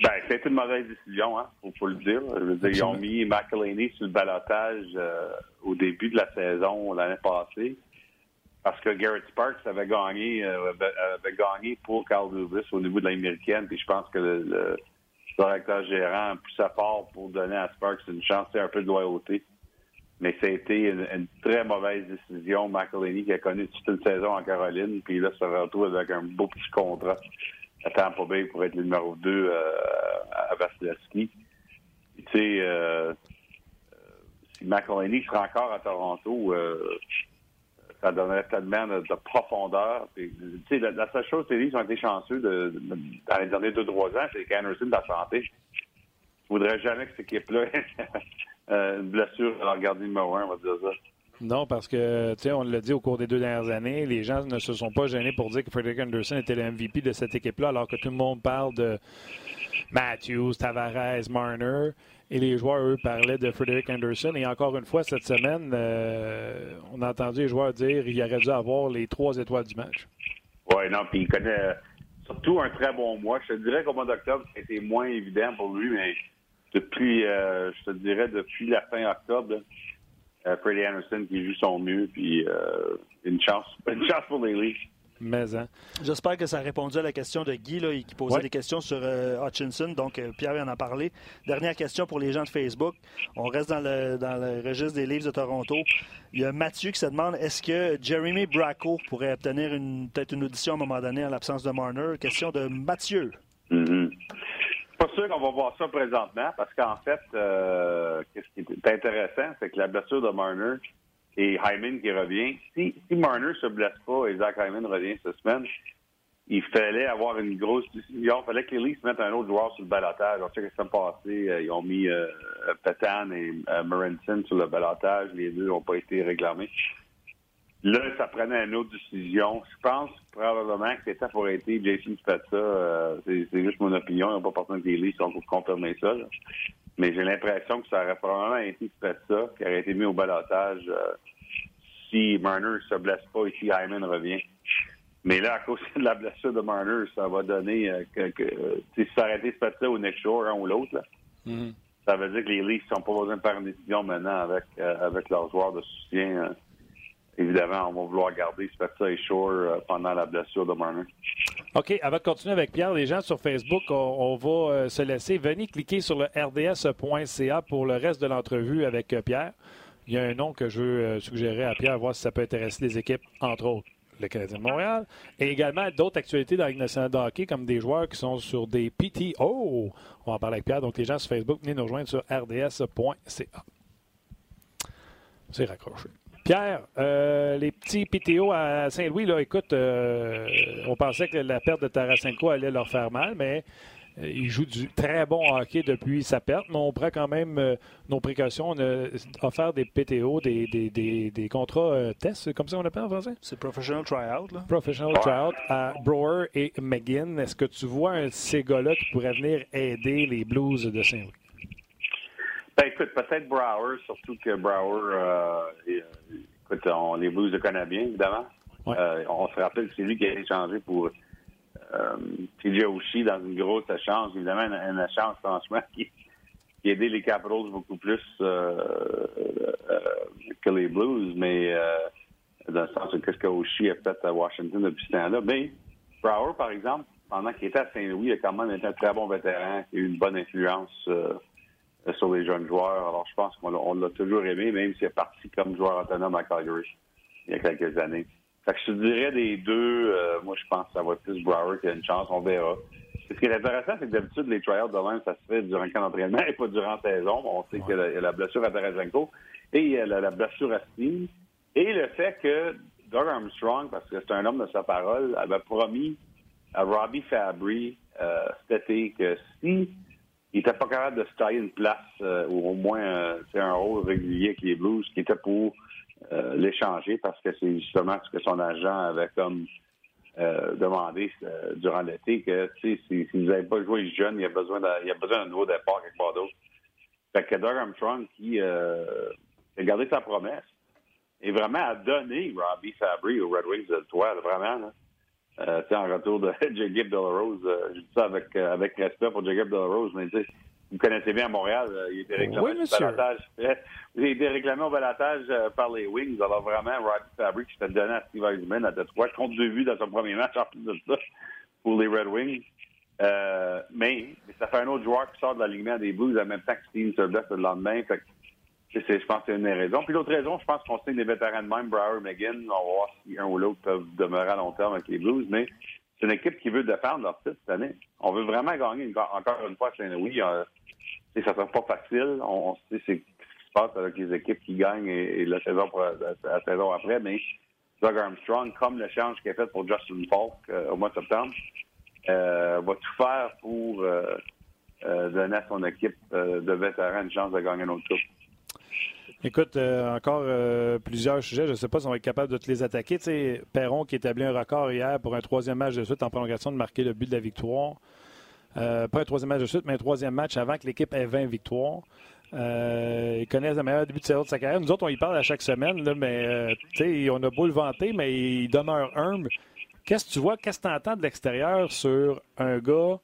Ben, c'était une mauvaise décision, hein, faut, faut le dire. Je veux dire, ils ont mis McElhaney sur le balotage euh, au début de la saison l'année passée. parce que Garrett Sparks avait gagné, euh, avait, gagné pour Carl Lewis au niveau de l'américaine. Puis je pense que le, directeur gérant poussait fort pour donner à Sparks une chance, un peu de loyauté. Mais ça a été une, très mauvaise décision. McElhaney qui a connu toute une saison en Caroline, puis là, se retrouve avec un beau petit contrat à Tampa Bay pour être le numéro 2 euh, à Vasilevski. Tu sais, euh, si McElhaney sera encore à Toronto, euh, ça donnerait tellement de, profondeur. tu sais, la, seule chose, c'est qu'ils ont été chanceux de, dans les derniers deux, trois ans, c'est qu'Anderson de la santé. Je voudrais jamais que cette équipe-là euh, une blessure à leur gardien numéro un, on va dire ça. Non, parce que, tu sais, on l'a dit au cours des deux dernières années, les gens ne se sont pas gênés pour dire que Frederick Anderson était le MVP de cette équipe-là, alors que tout le monde parle de Matthews, Tavares, Marner, et les joueurs, eux, parlaient de Frederick Anderson. Et encore une fois, cette semaine, euh, on a entendu les joueurs dire qu'il aurait dû avoir les trois étoiles du match. Oui, non, puis il connaît surtout un très bon mois. Je te dirais qu'au mois d'octobre, c'était moins évident pour lui, mais depuis, euh, je te dirais, depuis la fin octobre, euh, Freddie Anderson qui joue son mieux, puis euh, une chance, une chance pour les Leafs. Mais, hein. J'espère que ça a répondu à la question de Guy là, qui posait des questions sur Hutchinson. Donc, Pierre vient en a parlé. Dernière question pour les gens de Facebook. On reste dans le, dans le registre des livres de Toronto. Il y a Mathieu qui se demande est-ce que Jeremy Bracco pourrait obtenir peut-être une audition à un moment donné en l'absence de Marner? Question de Mathieu. Mm-hmm pas sûr qu'on va voir ça présentement parce qu'en fait, euh, ce qui est intéressant, c'est que la blessure de Marner et Hyman qui revient, si, si Marner se blesse pas et Zach Hyman revient cette semaine, il fallait avoir une grosse. Il fallait que les Leafs mettent un autre joueur sur le balotage. On sait que ça passé, euh, ils ont mis euh, Petan et euh, sur le balotage. Les deux n'ont pas été réclamés. Là, ça prenait une autre décision. Je pense probablement que c'était pour être Jason Spezza. Euh, c'est juste mon opinion. Il n'y a pas personne qui lit pour confirmer ça. Mais j'ai l'impression que ça aurait probablement été Spezza qui aurait été mis au balotage euh, si Marner ne se blesse pas et si Hyman revient. Mais là, à cause de la blessure de Marner, ça va donner euh, que, si ça aurait été Spezza ou Nick Shore, un ou l'autre, mm-hmm. ça veut dire que les Leafs n'ont pas besoin de faire une décision maintenant avec, avec leurs joueurs de soutien évidemment, on va vouloir garder Spezza et Shore euh, pendant la blessure de Marner. OK. Avant de continuer avec Pierre, les gens sur Facebook, on, va euh, se laisser. Venez cliquer sur le rds.ca pour le reste de l'entrevue avec euh, Pierre. Il y a un nom que je veux suggérer à Pierre, voir si ça peut intéresser les équipes, entre autres le Canadien de Montréal, et également d'autres actualités dans la Ligue nationale de hockey, comme des joueurs qui sont sur des PTO. On va en parler avec Pierre. Donc, les gens sur Facebook, venez nous rejoindre sur rds.ca. C'est raccroché. Pierre, euh, les petits PTO à Saint-Louis, là, écoute, euh, on pensait que la perte de Tarasenko allait leur faire mal, mais euh, ils jouent du très bon hockey depuis sa perte, mais on prend quand même nos précautions. On a offert des PTO, des, des, des, contrats tests, comme ça on appelle en français? C'est Professional Tryout. Là. Professional Tryout à Brower et McGinn. Est-ce que tu vois un, ces gars-là qui pourraient venir aider les Blues de Saint-Louis? Ben, écoute, peut-être Brower, surtout que Brower, euh, écoute, on les Blues le connaît bien, évidemment. Euh, on se rappelle que c'est lui qui a échangé pour euh, TJ Oshie dans une grosse échange, évidemment, un, échange, franchement, qui, qui a aidé les Capitals beaucoup plus euh, que les Blues, mais dans le sens de qu'est-ce que Oshie a fait à Washington depuis ce temps-là. Mais Brower, par exemple, pendant qu'il était à Saint-Louis, il a quand même été un très bon vétéran, qui a eu une bonne influence sur les jeunes joueurs. Alors, je pense qu'on l'a toujours aimé, même s'il est parti comme joueur autonome à Calgary il y a quelques années. Fait que je te dirais des deux, euh, moi, je pense que ça va être plus Brower qui a une chance, on verra. Ce qui est intéressant, c'est que d'habitude, les tryouts de même, ça se fait durant le camp d'entraînement et pas durant la saison. On sait qu'il y, a la blessure à Tarasenko et il y a la, blessure à Steve. Et le fait que Doug Armstrong, parce que c'est un homme de sa parole, avait promis à Robbie Fabry euh, cet été que si il n'était pas capable de se tailler une place euh, ou au moins euh, un rôle régulier avec les Blues qui était pour euh, l'échanger parce que c'est justement ce que son agent avait comme demandé durant l'été que si, si vous n'avez pas joué jeune, il y a besoin d'un il a besoin d'un nouveau départ quelque part d'autre. Fait que Doug Armstrong qui a gardé sa promesse et vraiment a donné Robbie Fabry aux Red Wings de toi, vraiment. Là. Euh, en retour de Jacob Delarose, euh, je dis ça avec, euh, avec respect pour Jacob Delarose, mais vous connaissez bien à Montréal, euh, il a été réclamé Oui, au balotage. Il été réclamé au balotage euh, par les Wings. Alors vraiment, Roddy Fabric qui s'était donné à Steve Eisenman à Detroit, contre deux vues dans son premier match en plus de ça pour les Red Wings. Mais ça fait un autre joueur qui sort de l'alignement des Blues en même temps que Steve Servette le lendemain. Fait que, je pense que c'est une des raisons. Puis l'autre raison, je pense qu'on signe des vétérans de même, Brower, McGinn. On va voir si un ou l'autre peuvent demeurer à long terme avec les Blues. Mais c'est une équipe qui veut défendre leur titre cette année. On veut vraiment gagner encore une fois à Saint-Louis. Euh, sais, ça sera pas facile. On, sait ce qui se passe avec les équipes qui gagnent et, la saison la, saison après. Mais Doug Armstrong, comme l'échange qu'il a fait pour Justin Falk euh, au mois de septembre, euh, va tout faire pour donner à son équipe de vétérans une chance de gagner une autre coupe. Écoute, euh, encore euh, plusieurs sujets. Je ne sais pas si on va être capable de te les attaquer. Tu Perron qui établit un record hier pour un troisième match de suite en prolongation de marquer le but de la victoire. Euh, pas un troisième match de suite, mais un troisième match avant que l'équipe ait 20 victoires. Euh, il connaît le meilleur début de saison de sa carrière. Nous autres, on y parle à chaque semaine, mais on a beau le vanter, mais il demeure humble. Qu'est-ce que tu vois, qu'est-ce que tu entends de l'extérieur sur un gars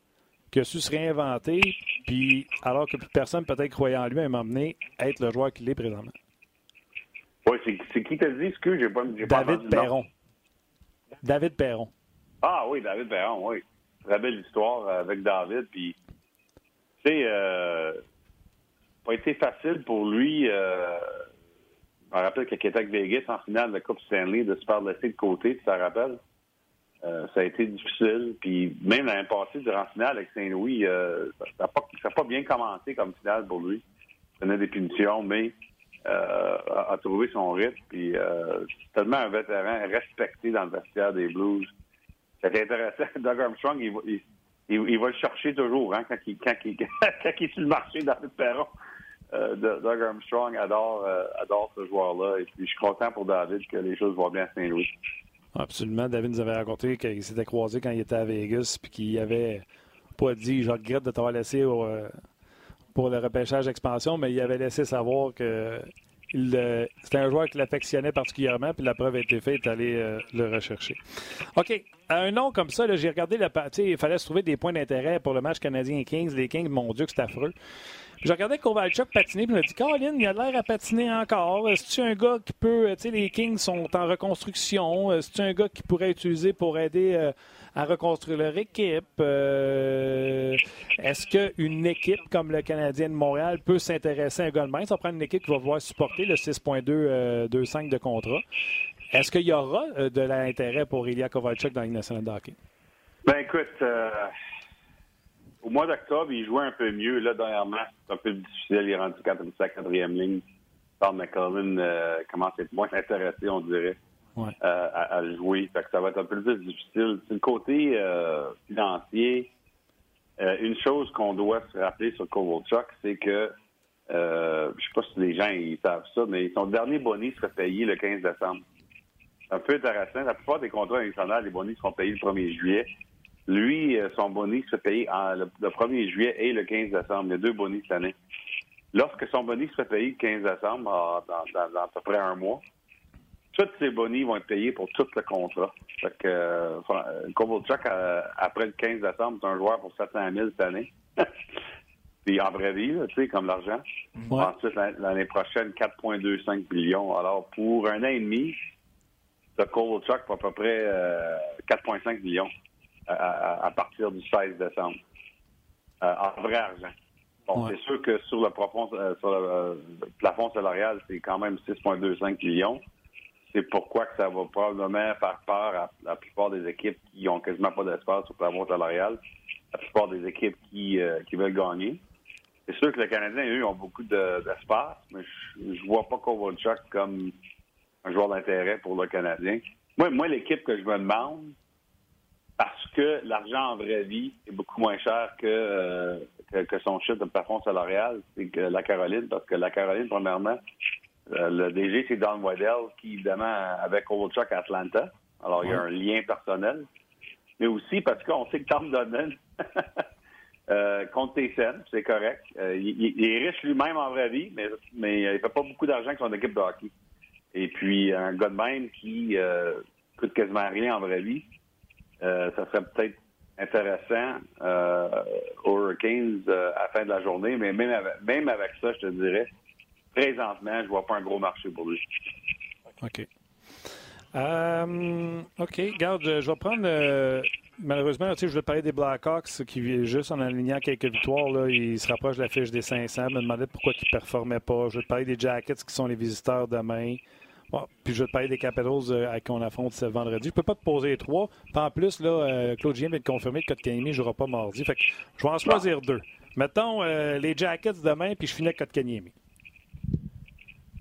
qui a su se réinventer, puis alors que plus personne peut-être croyait en lui à être le joueur qu'il est présentement? Oui, c'est, qui t'a dit, excuse, j'ai pas, j'ai pas David. Perron. David Perron. Ah oui, David Perron, oui. Très belle histoire euh, avec David. Puis, tu sais, euh, pas été facile pour lui. Euh, je me rappelle qu'il était avec Vegas en finale de la Coupe Stanley, de se faire laisser de côté, tu te rappelles? Euh, ça a été difficile. Puis même l'année passée, durant la finale avec Saint-Louis, euh, ça n'a pas, bien commencé comme finale pour lui. Il donnait des punitions, mais euh, a, trouvé son rythme. Puis c'est tellement un vétéran respecté dans le vestiaire des Blues. C'est intéressant. Doug Armstrong, il va, le chercher toujours hein, quand, il, quand, quand il est sur le marché dans le perron. Doug Armstrong adore, adore ce joueur-là. Et puis je suis content pour David que les choses vont bien à Saint-Louis. Absolument. David nous avait raconté qu'il s'était croisé quand il était à Vegas puis qu'il avait pas dit Je regrette de t'avoir laissé au, euh, pour le repêchage d'expansion, mais il avait laissé savoir que euh, c'était un joueur qu'il affectionnait particulièrement, puis la preuve a été faite, aller euh, le rechercher. OK. Un nom comme ça, j'ai regardé la partie. Il fallait se trouver des points d'intérêt pour le match canadien-Kings. Les Kings, mon Dieu, que c'est affreux. Je regardais Kovalchuk patiner, puis je me dis, Colin, il a l'air à patiner encore. Est-ce que c'est un gars qui peut. Tu sais, les Kings sont en reconstruction. Est-ce que c'est un gars qui pourrait utiliser pour aider euh, à reconstruire leur équipe? Euh, Est-ce qu'une équipe comme le Canadien de Montréal peut s'intéresser à un gars de même? Ça prend une équipe qui va pouvoir supporter le 6,2 euh, 2,5 de contrat. Est-ce qu'il y aura euh, de l'intérêt pour Ilya Kovalchuk dans la hockey? Ben écoute, euh, au mois d'octobre, il jouait un peu mieux. Là, dernièrement, c'est un peu difficile. Il est rendu quatrième, sa quatrième ligne. Paul McCollum euh, commence à être moins intéressé, on dirait, Ouais. euh, à, le jouer. Fait que ça va être un peu plus difficile. C'est le côté euh, financier. Une chose qu'on doit se rappeler sur Kovalchuk, c'est que euh, je sais pas si les gens ils savent ça, mais son dernier bonus sera payé le 15 décembre. C'est un peu intéressant. La plupart des contrats internationaux, les bonus seront payés le 1er juillet. Lui, euh, son bonus se paye en- le, le 1er juillet et le 15 décembre. A deux bonus cette année. Lorsque son bonus se paye le 15 décembre, dans, dans- dans à peu près un mois, tous ces bonus vont être payés pour tout le contrat. Fait que euh, euh, Kovalchuk, euh, après le 15 décembre, c'est un joueur pour 700 000 cette année. Puis en vraie vie, tu sais, comme l'argent. Ouais. Ensuite, l'an- l'année prochaine, 4,25 millions. Alors, pour un an et demi, le Kovalchuk pour à peu près euh, 4,5 millions à, partir du 16 décembre. Euh, en vrai argent. Bon, Ouais. c'est sûr que sur le plafond, euh, sur le, euh, plafond salarial, c'est quand même 6,25 millions. C'est pourquoi que ça va probablement faire peur à la plupart des équipes qui ont quasiment pas d'espace sur le plafond salarial. La plupart des équipes qui, euh, qui veulent gagner. C'est sûr que les Canadiens, eux, ont beaucoup de- d'espace, mais je, je vois pas Kovalchuk comme un joueur d'intérêt pour le Canadien. Moi, moi l'équipe que je me demande, parce que l'argent en vraie vie est beaucoup moins cher que, euh, que, que son chiffre de plafond salarial, c'est que la Caroline, parce que la Caroline, premièrement, euh, le DG, c'est Don Waddell, qui, évidemment, avec Kovalchuk à Atlanta. Alors, il y a un lien personnel. Mais aussi parce qu'on sait que Tom Dodman euh, compte tes scènes, c'est correct. Euh, il, est riche lui-même en vraie vie, mais, mais il fait pas beaucoup d'argent avec son équipe de hockey. Et puis, un gars de même qui euh, coûte quasiment rien en vraie vie, euh, ça serait peut-être intéressant aux Hurricanes à la fin de la journée, mais même avec, ça, je te dirais, présentement, je vois pas un gros marché pour lui. OK. OK, garde, je vais prendre malheureusement, tu je vais parler des Blackhawks qui, juste en alignant quelques victoires, là, ils se rapprochent de la fiche des 500. Je me demandais pourquoi ils ne performaient pas. Je vais parler des Jackets qui sont les visiteurs demain. Puis je vais te parler des Capitals euh, à qui on affronte ce vendredi. Je ne peux pas te poser les trois. en plus, là, euh, Claude Gien vient de confirmer que Kotkaniemi ne jouera pas mardi. Fait que je vais en choisir deux. Mettons euh, les Jackets demain, puis je finis avec Kotkaniemi.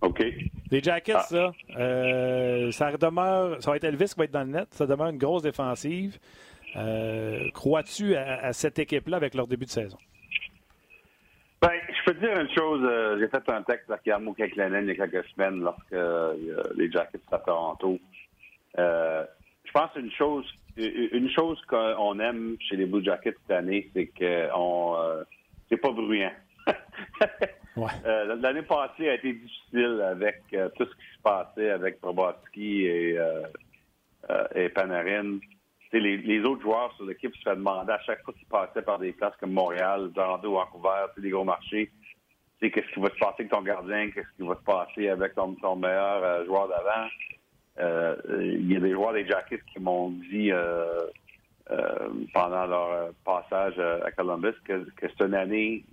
OK. Les Jackets, ça, ça demeure. Ça va être Elvis qui va être dans le net. Ça demeure une grosse défensive. Euh, crois-tu à, cette équipe-là avec leur début de saison? Ben, peux te dire une chose. Euh, j'ai fait un texte avec Yarmo Keklanen il y a quelques semaines lorsque euh, les Jackets à Toronto. je pense une chose, une chose qu'on aime chez les Blue Jackets cette année, c'est que on, c'est pas bruyant. L'année passée a été difficile avec tout ce qui se passait avec Probotsky et, et Panarin les, autres joueurs sur l'équipe se font demander à chaque fois qu'ils passaient par des places comme Montréal, Toronto, Vancouver, des gros marchés, qu'est-ce qui va se passer avec ton gardien, qu'est-ce qui va se passer avec ton, meilleur euh, joueur d'avant. Euh, il y a des joueurs des Jackets qui m'ont dit euh, pendant leur passage à Columbus que, c'est une année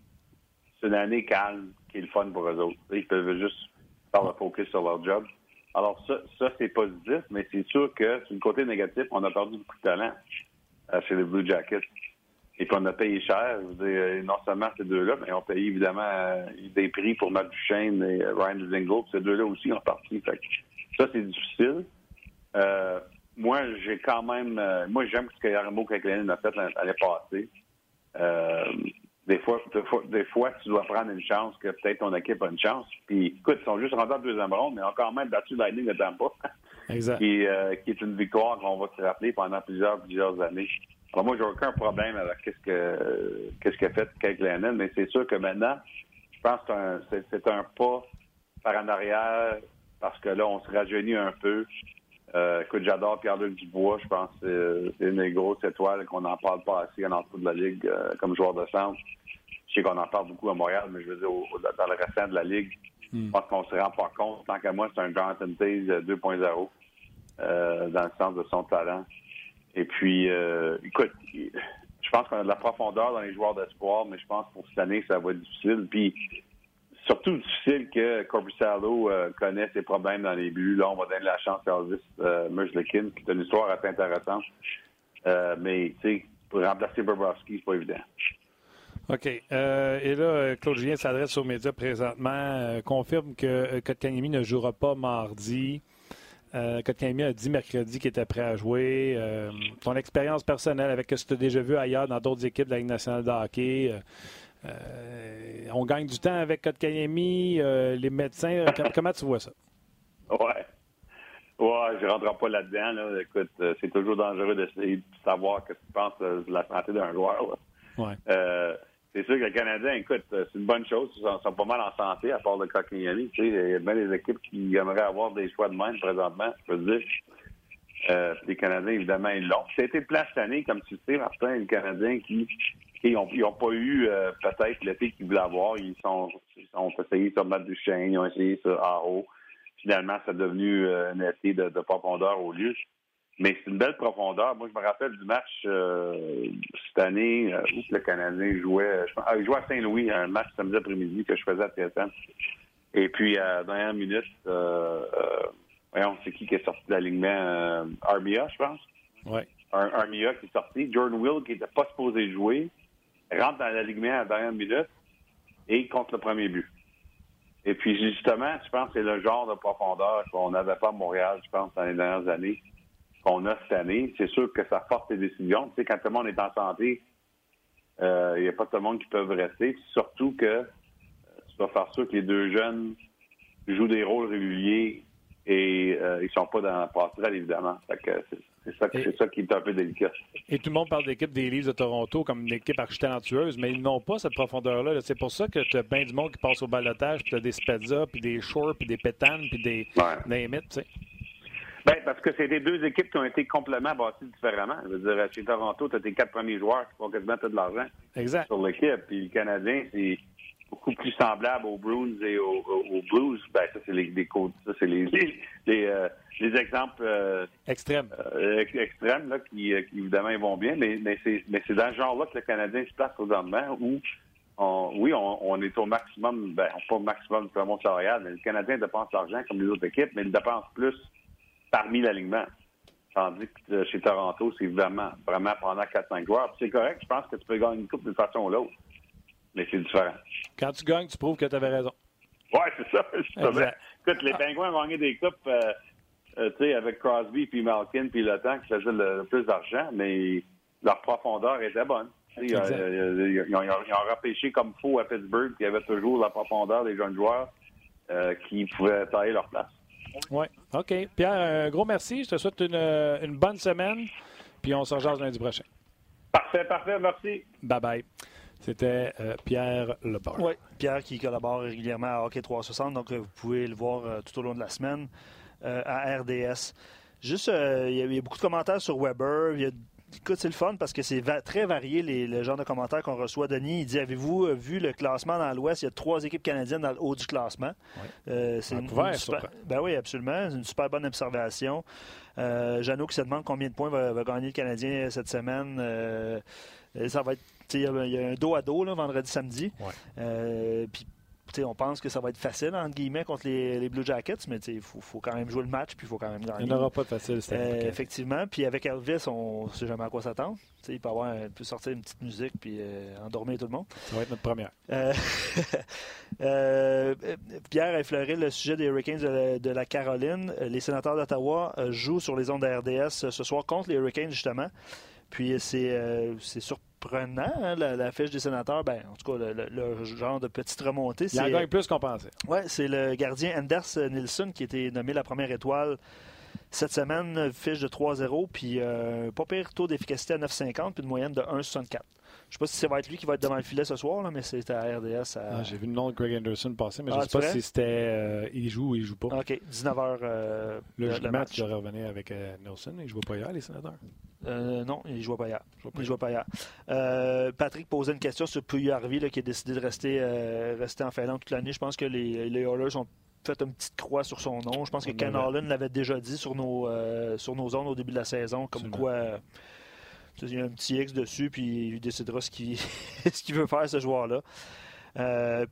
c'est une année calme qui est le fun pour eux autres. Ils peuvent juste faire le focus sur leur job. Alors ça, ça c'est positif, mais c'est sûr que sur le côté négatif, on a perdu beaucoup de talent euh, chez les Blue Jackets. Et qu'on a payé cher. Euh, non seulement ces deux-là, mais on payé évidemment euh, des prix pour Matt Duchesne et Ryan Zingo. Ces deux-là aussi ont parti. Fait ça, c'est difficile. moi, j'ai quand même... moi, j'aime ce que Yarmo Keklinen a fait l'année passée des fois, des fois, tu dois prendre une chance que peut-être ton équipe a une chance. Puis, écoute, ils sont juste rentrés en deuxième ronde, mais encore même battu ligne de Tampa. Exact. qui, euh, qui est une victoire qu'on va se rappeler pendant plusieurs, plusieurs années. Alors, moi, j'ai aucun problème avec qu'est-ce que, qu'est-ce qu'a fait Kate Lennon, mais c'est sûr que maintenant, je pense que c'est un, pas par en arrière parce que là, on se rajeunit un peu. Euh, écoute, j'adore Pierre-Luc Dubois. Je pense que c'est une des grosses étoiles qu'on n'en parle pas assez en entour de la Ligue euh, comme joueur de centre. Je sais qu'on en parle beaucoup à Montréal, mais je veux dire, dans le restant de la Ligue, hmm. je pense qu'on se rend pas compte. Tant qu'à moi, c'est un Jonathan Taze 2.0 euh, dans le sens de son talent. Et puis, écoute, je pense qu'on a de la profondeur dans les joueurs d'espoir, mais je pense que pour cette année, ça va être difficile. Puis, surtout difficile que Corbusalo euh, connaît ses problèmes dans les buts. Là, on va donner la chance à Elvis euh, qui est une histoire assez intéressante. Euh, mais, tu sais, pour remplacer Bobrovski, c'est pas évident. OK. Euh, et là, Claude Julien s'adresse aux médias présentement, confirme que Kotkaniemi ne jouera pas mardi. Euh, a dit mercredi qu'il était prêt à jouer. ton expérience personnelle avec ce que tu as déjà vu ailleurs dans d'autres équipes de la Ligue nationale de hockey, euh, on gagne du temps avec Kotkaniemi, euh, les médecins. comment tu vois ça? Ouais. Ouais, je ne rentre pas là-dedans. Écoute, euh, c'est toujours dangereux d'essayer de savoir ce que tu penses de la santé d'un joueur. Ouais. c'est sûr que les Canadiens, écoute, c'est une bonne chose. Ils sont, pas mal en santé, à part le Kotkaniemi. Il y a bien des équipes qui aimeraient avoir des choix de même présentement, je peux te dire. les Canadiens, évidemment, ils l'ont. C'était le plan cette année, comme tu sais, Martin, les Canadiens qui ils n'ont pas eu euh, peut-être l'été qu'ils voulaient avoir. Ils sont, ils ont essayé sur Matt Duchesne, ils ont essayé sur Aho. Finalement, c'est devenu euh, un été de, profondeur au lieu. Mais c'est une belle profondeur. Moi, je me rappelle du match euh, cette année où le Canadien jouait. Je, ah, il jouait à Saint-Louis, un match samedi après-midi que je faisais à TSN. Et puis, à la dernière minute, voyons, c'est qui qui est sorti de l'alignement? Armia, je pense. Oui. Armia qui est sorti. Jordan Will, qui n'était pas supposé jouer rentre dans l'alignement à la dernière minute et compte le premier but. Et puis, justement, je pense que c'est le genre de profondeur qu'on n'avait pas à Montréal, je pense, dans les dernières années, qu'on a cette année. C'est sûr que ça force les décisions. Tu sais, quand tout le monde est en santé, euh, il n'y a pas tout le monde qui peut rester. Surtout que euh, tu faire sûr que les deux jeunes jouent des rôles réguliers et euh, ils sont pas dans la passerelle, évidemment. C'est ça, ça, qui est un peu délicat. Et tout le monde parle d'équipe des Leafs de Toronto comme une équipe archi-talentueuse, mais ils n'ont pas cette profondeur-là. C'est pour ça que tu as bien du monde qui passe au balotage, puis tu as des Spezza, puis des Shore, puis des Pétanes, puis des ouais. tu sais. Ben, parce que c'est des deux équipes qui ont été complètement bâties différemment. Je veux dire, chez Toronto, tu as tes quatre premiers joueurs qui font quasiment tout de l'argent sur l'équipe. Puis le Canadien, c'est beaucoup plus semblable aux Bruins et aux, aux Blues. Ben, ça, c'est les, les, ça, c'est les, les, les, euh, les exemples euh, Extrême. euh, ex- extrêmes là, qui, qui, évidemment, ils vont bien. Mais, mais c'est dans ce genre-là que le Canadien se place présentement où, on, oui, on, on est au maximum, ben, pas au maximum du plafond salarial, mais le Canadien dépense l'argent comme les autres équipes, mais il dépense plus parmi l'alignement. Tandis que chez Toronto, c'est vraiment, vraiment pendant 4-5 joueurs. C'est correct, je pense que tu peux gagner une coupe d'une façon ou l'autre. Mais c'est différent. Quand tu gagnes, tu prouves que tu avais raison. Ouais, c'est ça. Écoute, les Pingouins ont gagné des coupes, euh, euh, tu sais, avec Crosby puis Malkin puis le temps qui faisait le, le plus d'argent, mais leur profondeur était bonne. Exact. euh, Ils, ont, ils ont- ils ont repêché comme faux à Pittsburgh, qui avait toujours la profondeur des jeunes joueurs euh, qui pouvaient tailler leur place. Oui. OK. Pierre, un gros merci. Je te souhaite une, une bonne semaine. Puis on se rejase lundi prochain. Parfait, parfait, merci. Bye bye. C'était euh, Pierre Lebar. Oui, Pierre qui collabore régulièrement à Hockey 360, donc euh, vous pouvez le voir euh, tout au long de la semaine à RDS. Juste, il y, y a beaucoup de commentaires sur Weber. Il y a- écoute, c'est le fun parce que c'est va- très varié les, le genre de commentaires qu'on reçoit. Denis, il dit Avez-vous vu le classement dans l'Ouest? Il y a trois équipes canadiennes dans le haut du classement. Euh, c'est une, super- ben oui, absolument. C'est une super bonne observation. Euh, Jeannot qui se demande combien de points va, va gagner le Canadien cette semaine. Euh, ça va être. Il y, a- il y a un dos à dos là, vendredi, samedi. Ouais. Euh, puis, on pense que ça va être facile, entre guillemets, contre les, les Blue Jackets, mais il faut, faut quand même jouer le match, puis il faut quand même Il gagner. n'y en aura pas de facile cette Euh, effectivement. Puis avec Elvis, on ne sait jamais à quoi s'attendre. Il peut, avoir, il peut sortir une petite musique puis euh, endormir tout le monde. Ça va être notre première. Euh, euh, Pierre a effleuré le sujet des Hurricanes de la, de la Caroline. Les sénateurs d'Ottawa jouent sur les ondes de RDS ce soir contre les Hurricanes, justement. Puis c'est c'est surprenant, hein, la, la fiche des sénateurs. Ben, en tout cas, le, le- le genre de petite remontée. Il en c'est- gagne plus qu'on pensait. Ouais, c'est le gardien Anders Nilsson qui a été nommé la première étoile cette semaine. Fiche de 3-0, puis euh, pas pire taux d'efficacité à 9,50, puis une moyenne de 1,64. Je sais pas si ça va être lui qui va être devant le filet ce soir, là, mais c'est à RDS. À... Ah, J'ai vu le nom de Greg Anderson passer, mais je Ah, ne sais c'est pas si c'était euh, il joue ou il joue pas. OK, 19h euh, le, match, match. je revenir avec euh, Nelson. Il ne jouait pas hier, les sénateurs. Euh, non, il ne jouait pas hier. Je vois pas Il jouait pas hier. Euh, Patrick posait une question sur Puyarvi qui a décidé de rester, euh, rester en Finlande toute l'année. Je pense que les, les Oilers ont fait une petite croix sur son nom. Je pense que On Ken Harlan l'avait déjà dit sur nos, sur nos zones au début de la saison, comme Absolument. quoi il y a un petit X dessus, puis il décidera ce qu'il veut faire, ce joueur-là.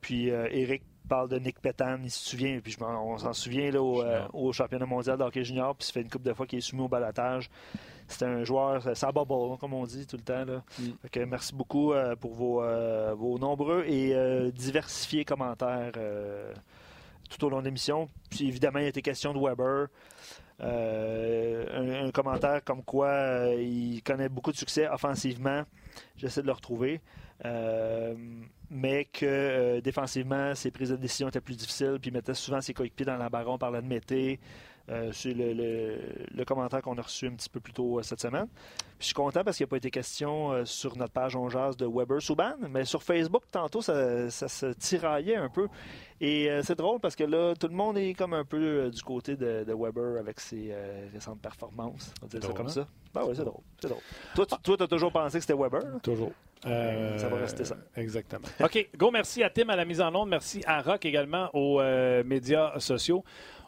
Puis Eric parle de Nick Petan, il se souvient, puis je on s'en souvient là, au, euh, au championnat mondial de hockey junior, puis ça fait une couple de fois qu'il est soumis au balotage. C'était un joueur, ça bubble, comme on dit tout le temps. Là. Mm. Fait que merci beaucoup euh, pour vos, euh, vos nombreux et diversifiés commentaires tout au long de l'émission. Puis évidemment, il a été question de Weber. Un, un commentaire comme quoi il connaît beaucoup de succès offensivement. J'essaie de le retrouver. Mais que euh, défensivement, ses prises de décision étaient plus difficiles, puis mettait souvent ses coéquipiers dans l'embarras, on parlait de Mété. Euh, c'est le, le- le commentaire qu'on a reçu un petit peu plus tôt euh, cette semaine. Puis je suis content parce qu'il n'y a pas été question euh, sur notre page On Jase de Weber Souban, mais sur Facebook, tantôt, ça, ça se tiraillait un peu. Et euh, c'est drôle parce que là, tout le monde est comme un peu euh, du côté de, de Weber avec ses euh, récentes performances. On va dire ça comme hein? ça. Ben oui, c'est drôle. C'est drôle. Toi, tu toi, as toujours pensé que c'était Weber? là? Toujours. Euh, Ça va rester ça. Exactement. OK. Gros merci à Tim à la mise en onde. Merci à Rock également aux euh, médias sociaux.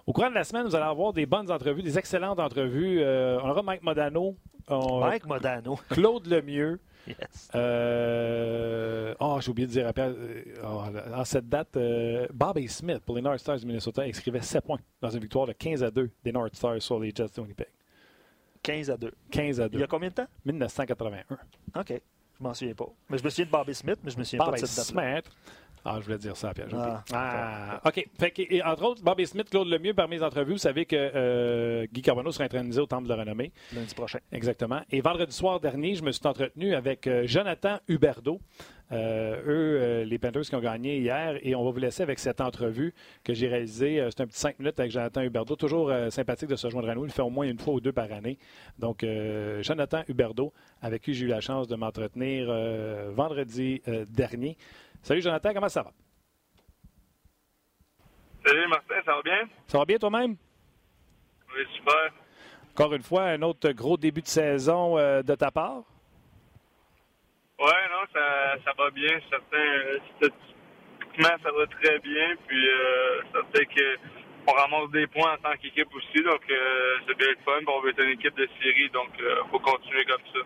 Au courant de la semaine, vous allez avoir des bonnes entrevues, des excellentes entrevues. Euh, on aura Mike Modano, on- Mike Modano. Claude Lemieux. Yes. Euh, Oh, j'ai oublié de dire après. euh, oh, en cette date, euh, Bobby Smith pour les North Stars du Minnesota inscrivait 7 points dans une victoire de 15 à 2 des North Stars sur les Jets de Winnipeg. 15 à 2. 15 à Il 2. y a combien de temps? 1981. OK. Je m'en souviens pas. Mais je me souviens de Bobby Smith, mais je me souviens Bobby pas de cette date Smith. Ah, je voulais dire ça, Pierre. Ah. Ah, OK. Fait que, et entre autres, Bobby Smith, Claude Lemieux, parmi les entrevues, vous savez que euh, Guy Carbonneau sera intronisé au Temple de Renommée. lundi prochain. Exactement. Et vendredi soir dernier, je me suis entretenu avec euh, Jonathan Huberdeau. Euh, eux, les Panthers qui ont gagné hier. Et on va vous laisser avec cette entrevue que j'ai réalisée. C'est un petit cinq minutes avec Jonathan Huberdeau. Toujours sympathique de se joindre à nous. Il le fait au moins une fois ou deux par année. Donc, Jonathan Huberdeau, avec qui j'ai eu la chance de m'entretenir vendredi dernier. Salut Jonathan, comment ça va? Salut Martin, ça va bien? Ça va bien toi-même? Oui, super. Encore une fois, un autre gros début de saison euh, de ta part? Oui, non, ça, ça va bien. Certains, statistiquement, ça va très bien. Puis, euh, ça fait que on ramasse des points en tant qu'équipe aussi. Donc, euh, c'est bien le fun. On veut être une équipe de série. Donc, il euh, faut continuer comme ça.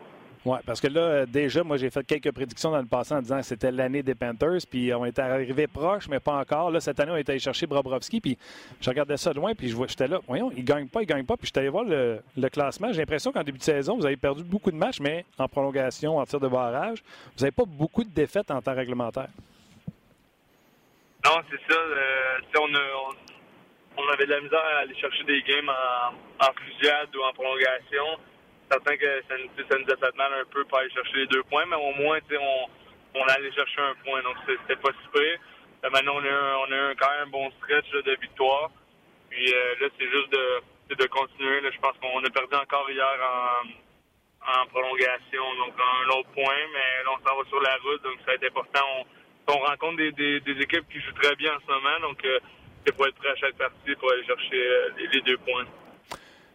Oui, parce que là, euh, déjà, moi, j'ai fait quelques prédictions dans le passé en disant que c'était l'année des Panthers, puis on était arrivé proche, mais pas encore. Là, cette année, on est allé chercher Bobrovski, puis je regardais ça de loin, puis j'étais là, voyons, il gagne pas, il gagne pas, puis je allé voir le, classement. J'ai l'impression qu'en début de saison, vous avez perdu beaucoup de matchs, mais en prolongation, en tir de barrage, vous n'avez pas beaucoup de défaites en temps réglementaire. Non, c'est ça. on, on, avait de la misère à aller chercher des games en, en fusillade ou en prolongation certain que ça nous, nous a fait mal un peu pour aller chercher les deux points, mais au moins, on, allait chercher un point, donc c'était pas super. maintenant, on a, un, on a un, quand même un bon stretch de victoire. Puis euh, là, c'est juste de, continuer. Je pense qu'on a perdu encore hier en, prolongation, donc un autre point, mais là, on s'en va sur la route, donc ça va être important. On, on rencontre des, équipes qui jouent très bien en ce moment, donc euh, c'est pour être prêt à chaque partie pour aller chercher euh, les deux points.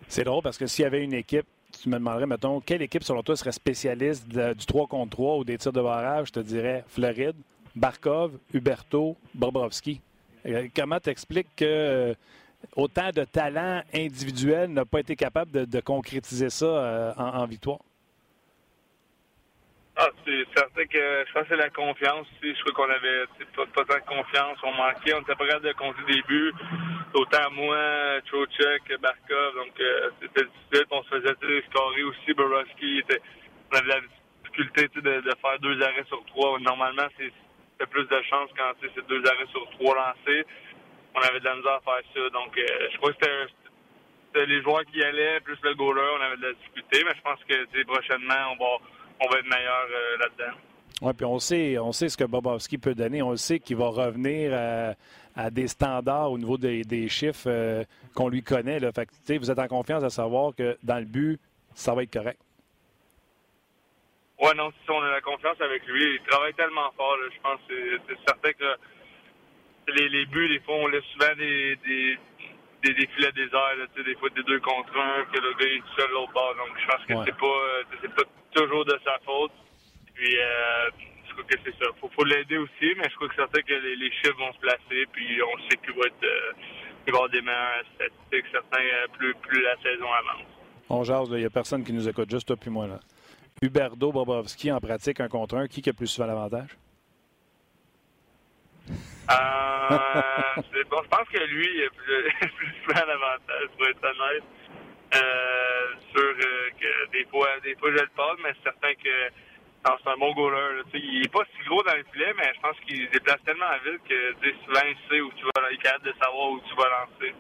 C'est drôle parce que s'il y avait une équipe tu me demanderais, mettons, quelle équipe, selon toi, serait spécialiste du 3 contre 3 ou des tirs de barrage? Je te dirais Floride, Barkov, Huberto, Bobrovski. Euh, comment t'expliques que euh, autant de talent individuel n'a pas été capable de, concrétiser ça euh, en, victoire? Ah, c'est certain que je pense que c'est la confiance. Je crois qu'on avait pas, tant de confiance. On manquait. On était pas capable de compter des buts. Autant moi, Trochek, Barkov. Donc, euh, c'était difficile. On se faisait scorer aussi. Borowski. On avait la difficulté de, de, faire deux arrêts sur trois. Normalement, c'est plus de chance quand c'est deux arrêts sur trois lancés. On avait de la misère à faire ça. Donc, euh, je crois que c'était les joueurs qui allaient, plus le goaler, on avait de la difficulté. Mais je pense que prochainement, on va on va être meilleur euh, là-dedans. Oui, puis on sait, on sait ce que Bobovski peut donner. On sait qu'il va revenir à, des standards au niveau des, chiffres euh, qu'on lui connaît. Là. Fait que, vous êtes en confiance à savoir que dans le but, ça va être correct. Oui, non, si on a la confiance avec lui. Il travaille tellement fort. je pense que c'est certain que les, buts, des fois, on laisse souvent des, des, des, des filets désert, des fois des deux contre un, que le gars est tout seul l'autre bord. Donc, je pense que c'est pas, euh, c'est pas toujours de sa faute. Puis, euh, je crois que c'est ça. Faut, faut l'aider aussi, mais je crois que c'est certain que les, chiffres vont se placer, puis on sait qu'il va être, euh, il va avoir des meilleures statistiques, certains, plus, plus la saison avance. On jase, il n'y a personne qui nous écoute, juste toi puis moi. Là. Huberdo Bobrovski en pratique un contre un, qui a plus souvent l'avantage? Euh, bon, je pense que lui, il a plus, plus souvent l'avantage, pour être honnête. Euh, sûr euh, que des fois, des fois je le passe, mais c'est certain que c'est un bon goaler. il n'est pas si gros dans le filet, mais je pense qu'il se déplace tellement vite que souvent il sait où tu vas, il est capable de savoir où tu vas lancer.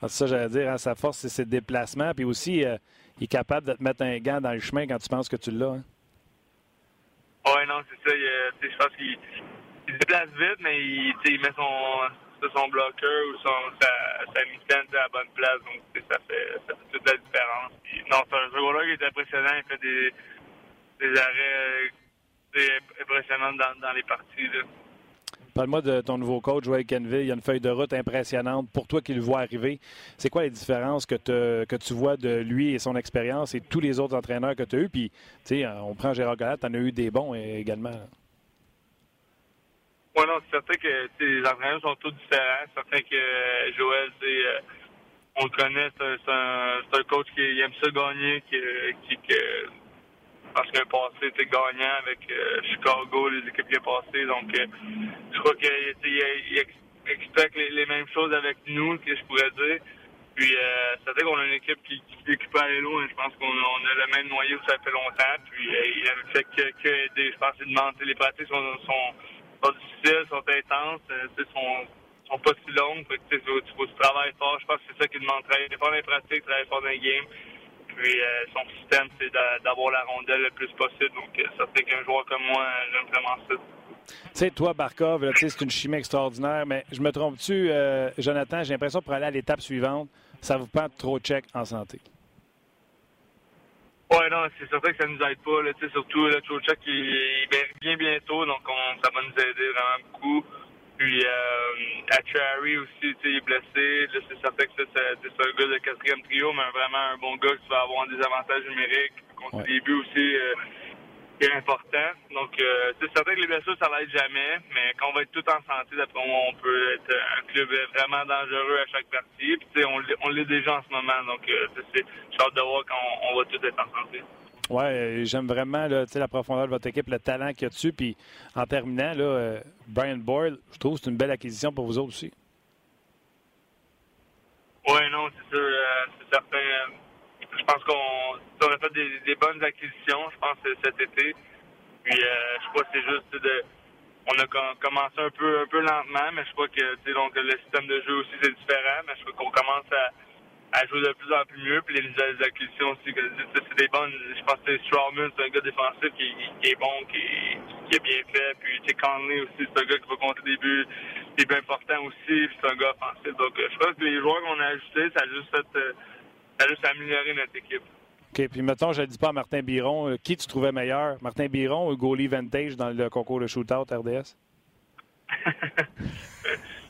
Ah, c'est ça, j'allais dire. Hein, sa force, c'est ses déplacements. Puis aussi, euh, il est capable de te mettre un gant dans le chemin quand tu penses que tu l'as. Hein? Oui, non, c'est ça. je pense qu'il se déplace vite, mais il, il met son son bloqueur ou son, sa, sa mitaine à la bonne place. Donc, ça fait, ça fait toute la différence. non, c'est un joueur qui est impressionnant. Il fait des, des arrêts impressionnants dans, dans les parties. Parle-moi de ton nouveau coach, Joël Kenville. Il y a une feuille de route impressionnante pour toi qui le vois arriver. C'est quoi les différences que, que tu vois de lui et son expérience et tous les autres entraîneurs que tu as eus? Puis, tu sais, on prend Gérard Gallat, tu en as eu des bons également. Non, c'est certain que les entraîneurs sont tous différents. C'est certain que euh, Joël, euh, on le connaît, c'est un, coach qui aime ça gagner, qui, qui, que, parce qu'il a passé gagnant avec euh, Chicago, les équipes qui a passé. Donc, je crois qu'il il, expecte les, mêmes choses avec nous, que je pourrais dire. Puis, euh, c'est vrai qu'on a une équipe qui, qui, qui peut aller loin. Je pense qu'on a le même noyau, ça fait longtemps. Puis, il a fait que, que aider. Je pense que les pratiques sont sont difficiles, sont intenses, euh, sont, sont pas si longues. il faut, faut tu travailles fort. Je pense que c'est ça qui demande. Travailler fort dans les pratiques, travailler fort dans les games. Puis euh, son système, c'est d'avoir la rondelle le plus possible. Donc, euh, ça fait qu'un joueur comme moi, j'aime vraiment ça. Tu sais, toi, Barkov, c'est une chimie extraordinaire, mais je me trompe-tu, euh, Jonathan? J'ai l'impression pour aller à l'étape suivante, ça vous prend trop de check en santé. Oui, non, c'est certain que ça nous aide pas. Là, surtout, le Trochak, il, il bien bientôt, donc on, ça va nous aider vraiment beaucoup. Puis euh, à Cherry aussi, il est blessé. Là, c'est certain que c'est un gars de quatrième trio, mais vraiment un bon gars qui va avoir des avantages numériques. Contre les buts aussi, euh, est important. Donc, euh, c'est certain que les blessures, ça l'aide jamais, mais quand on va être tout en santé, d'après moi, on peut être un club vraiment dangereux à chaque partie. Puis, on, l'est déjà en ce moment, donc euh, c'est hâte de voir quand on, va tout être en santé. Oui, j'aime vraiment là, la profondeur de votre équipe, le talent qu'il y a dessus. Puis en terminant, là, euh, Brian Boyle, je trouve que c'est une belle acquisition pour vous autres aussi. Oui, non, c'est sûr. c'est certain. Je pense qu'on a fait des, bonnes acquisitions, je pense, cet été. Puis je crois que c'est juste de. On a commencé un peu un peu lentement, mais je crois que donc le système de jeu aussi c'est différent, mais je crois qu'on commence à elle joue de plus en plus mieux. Puis les nouvelles acquisitions aussi, c'est des bonnes. Je pense que Strawman, c'est un gars défensif qui, est bon, qui, est bien fait. Puis tu Conley aussi, c'est un gars qui va compter des buts, importants aussi. Puis c'est un gars offensif. Donc je pense que les joueurs qu'on a ajoutés, ça a juste fait, euh, ça a juste amélioré notre équipe. OK, puis mettons, je ne dis pas à Martin Biron, euh, qui tu trouvais meilleur, Martin Biron ou Goalie Vantage dans le concours de shootout RDS?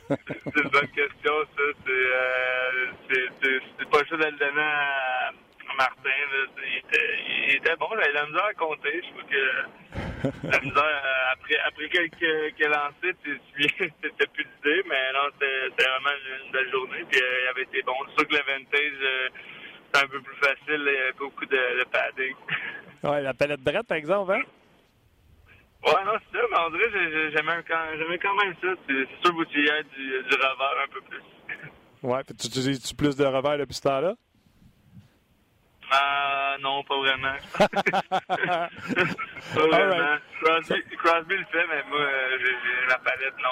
c'est une bonne question, ça. C'est, euh, pas ça de le donner à Martin. Il, était, il, était, bon, il avait la misère à compter. Je trouve que la misère, euh, après, après quelques, quelques lancers, tu c'était plus d'idée, mais non, c'était, vraiment une, belle journée. Puis euh, il avait été bon. C'est sûr que le vintage, c'est un peu plus facile. Il y avait beaucoup de, de padding. ouais, la palette droite, par exemple, hein? Ouais, non, c'est ça, mais on dirait j'aimais quand, même ça. C'est sûr que tu y as du, du revers un peu plus. Ouais, tu utilises-tu plus de revers depuis ce temps-là? Ah, non, pas vraiment. pas vraiment. Crosby, Crosby, le fait, mais moi, j'ai la palette, non,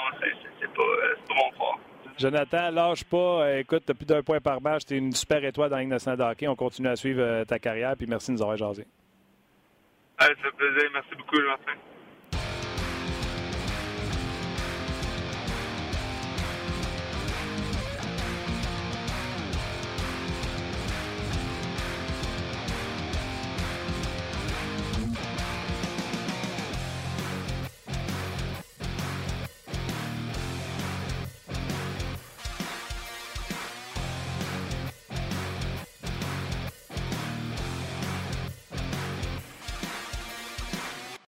c'est pas, pas mon fort. Jonathan, lâche pas. Euh, écoute, t'as plus d'un point par match. T'es une super étoile dans la Ligue de hockey. On continue à suivre euh, ta carrière. Puis merci de nous avoir jasé. Ah, ça fait plaisir. Merci beaucoup, Martin.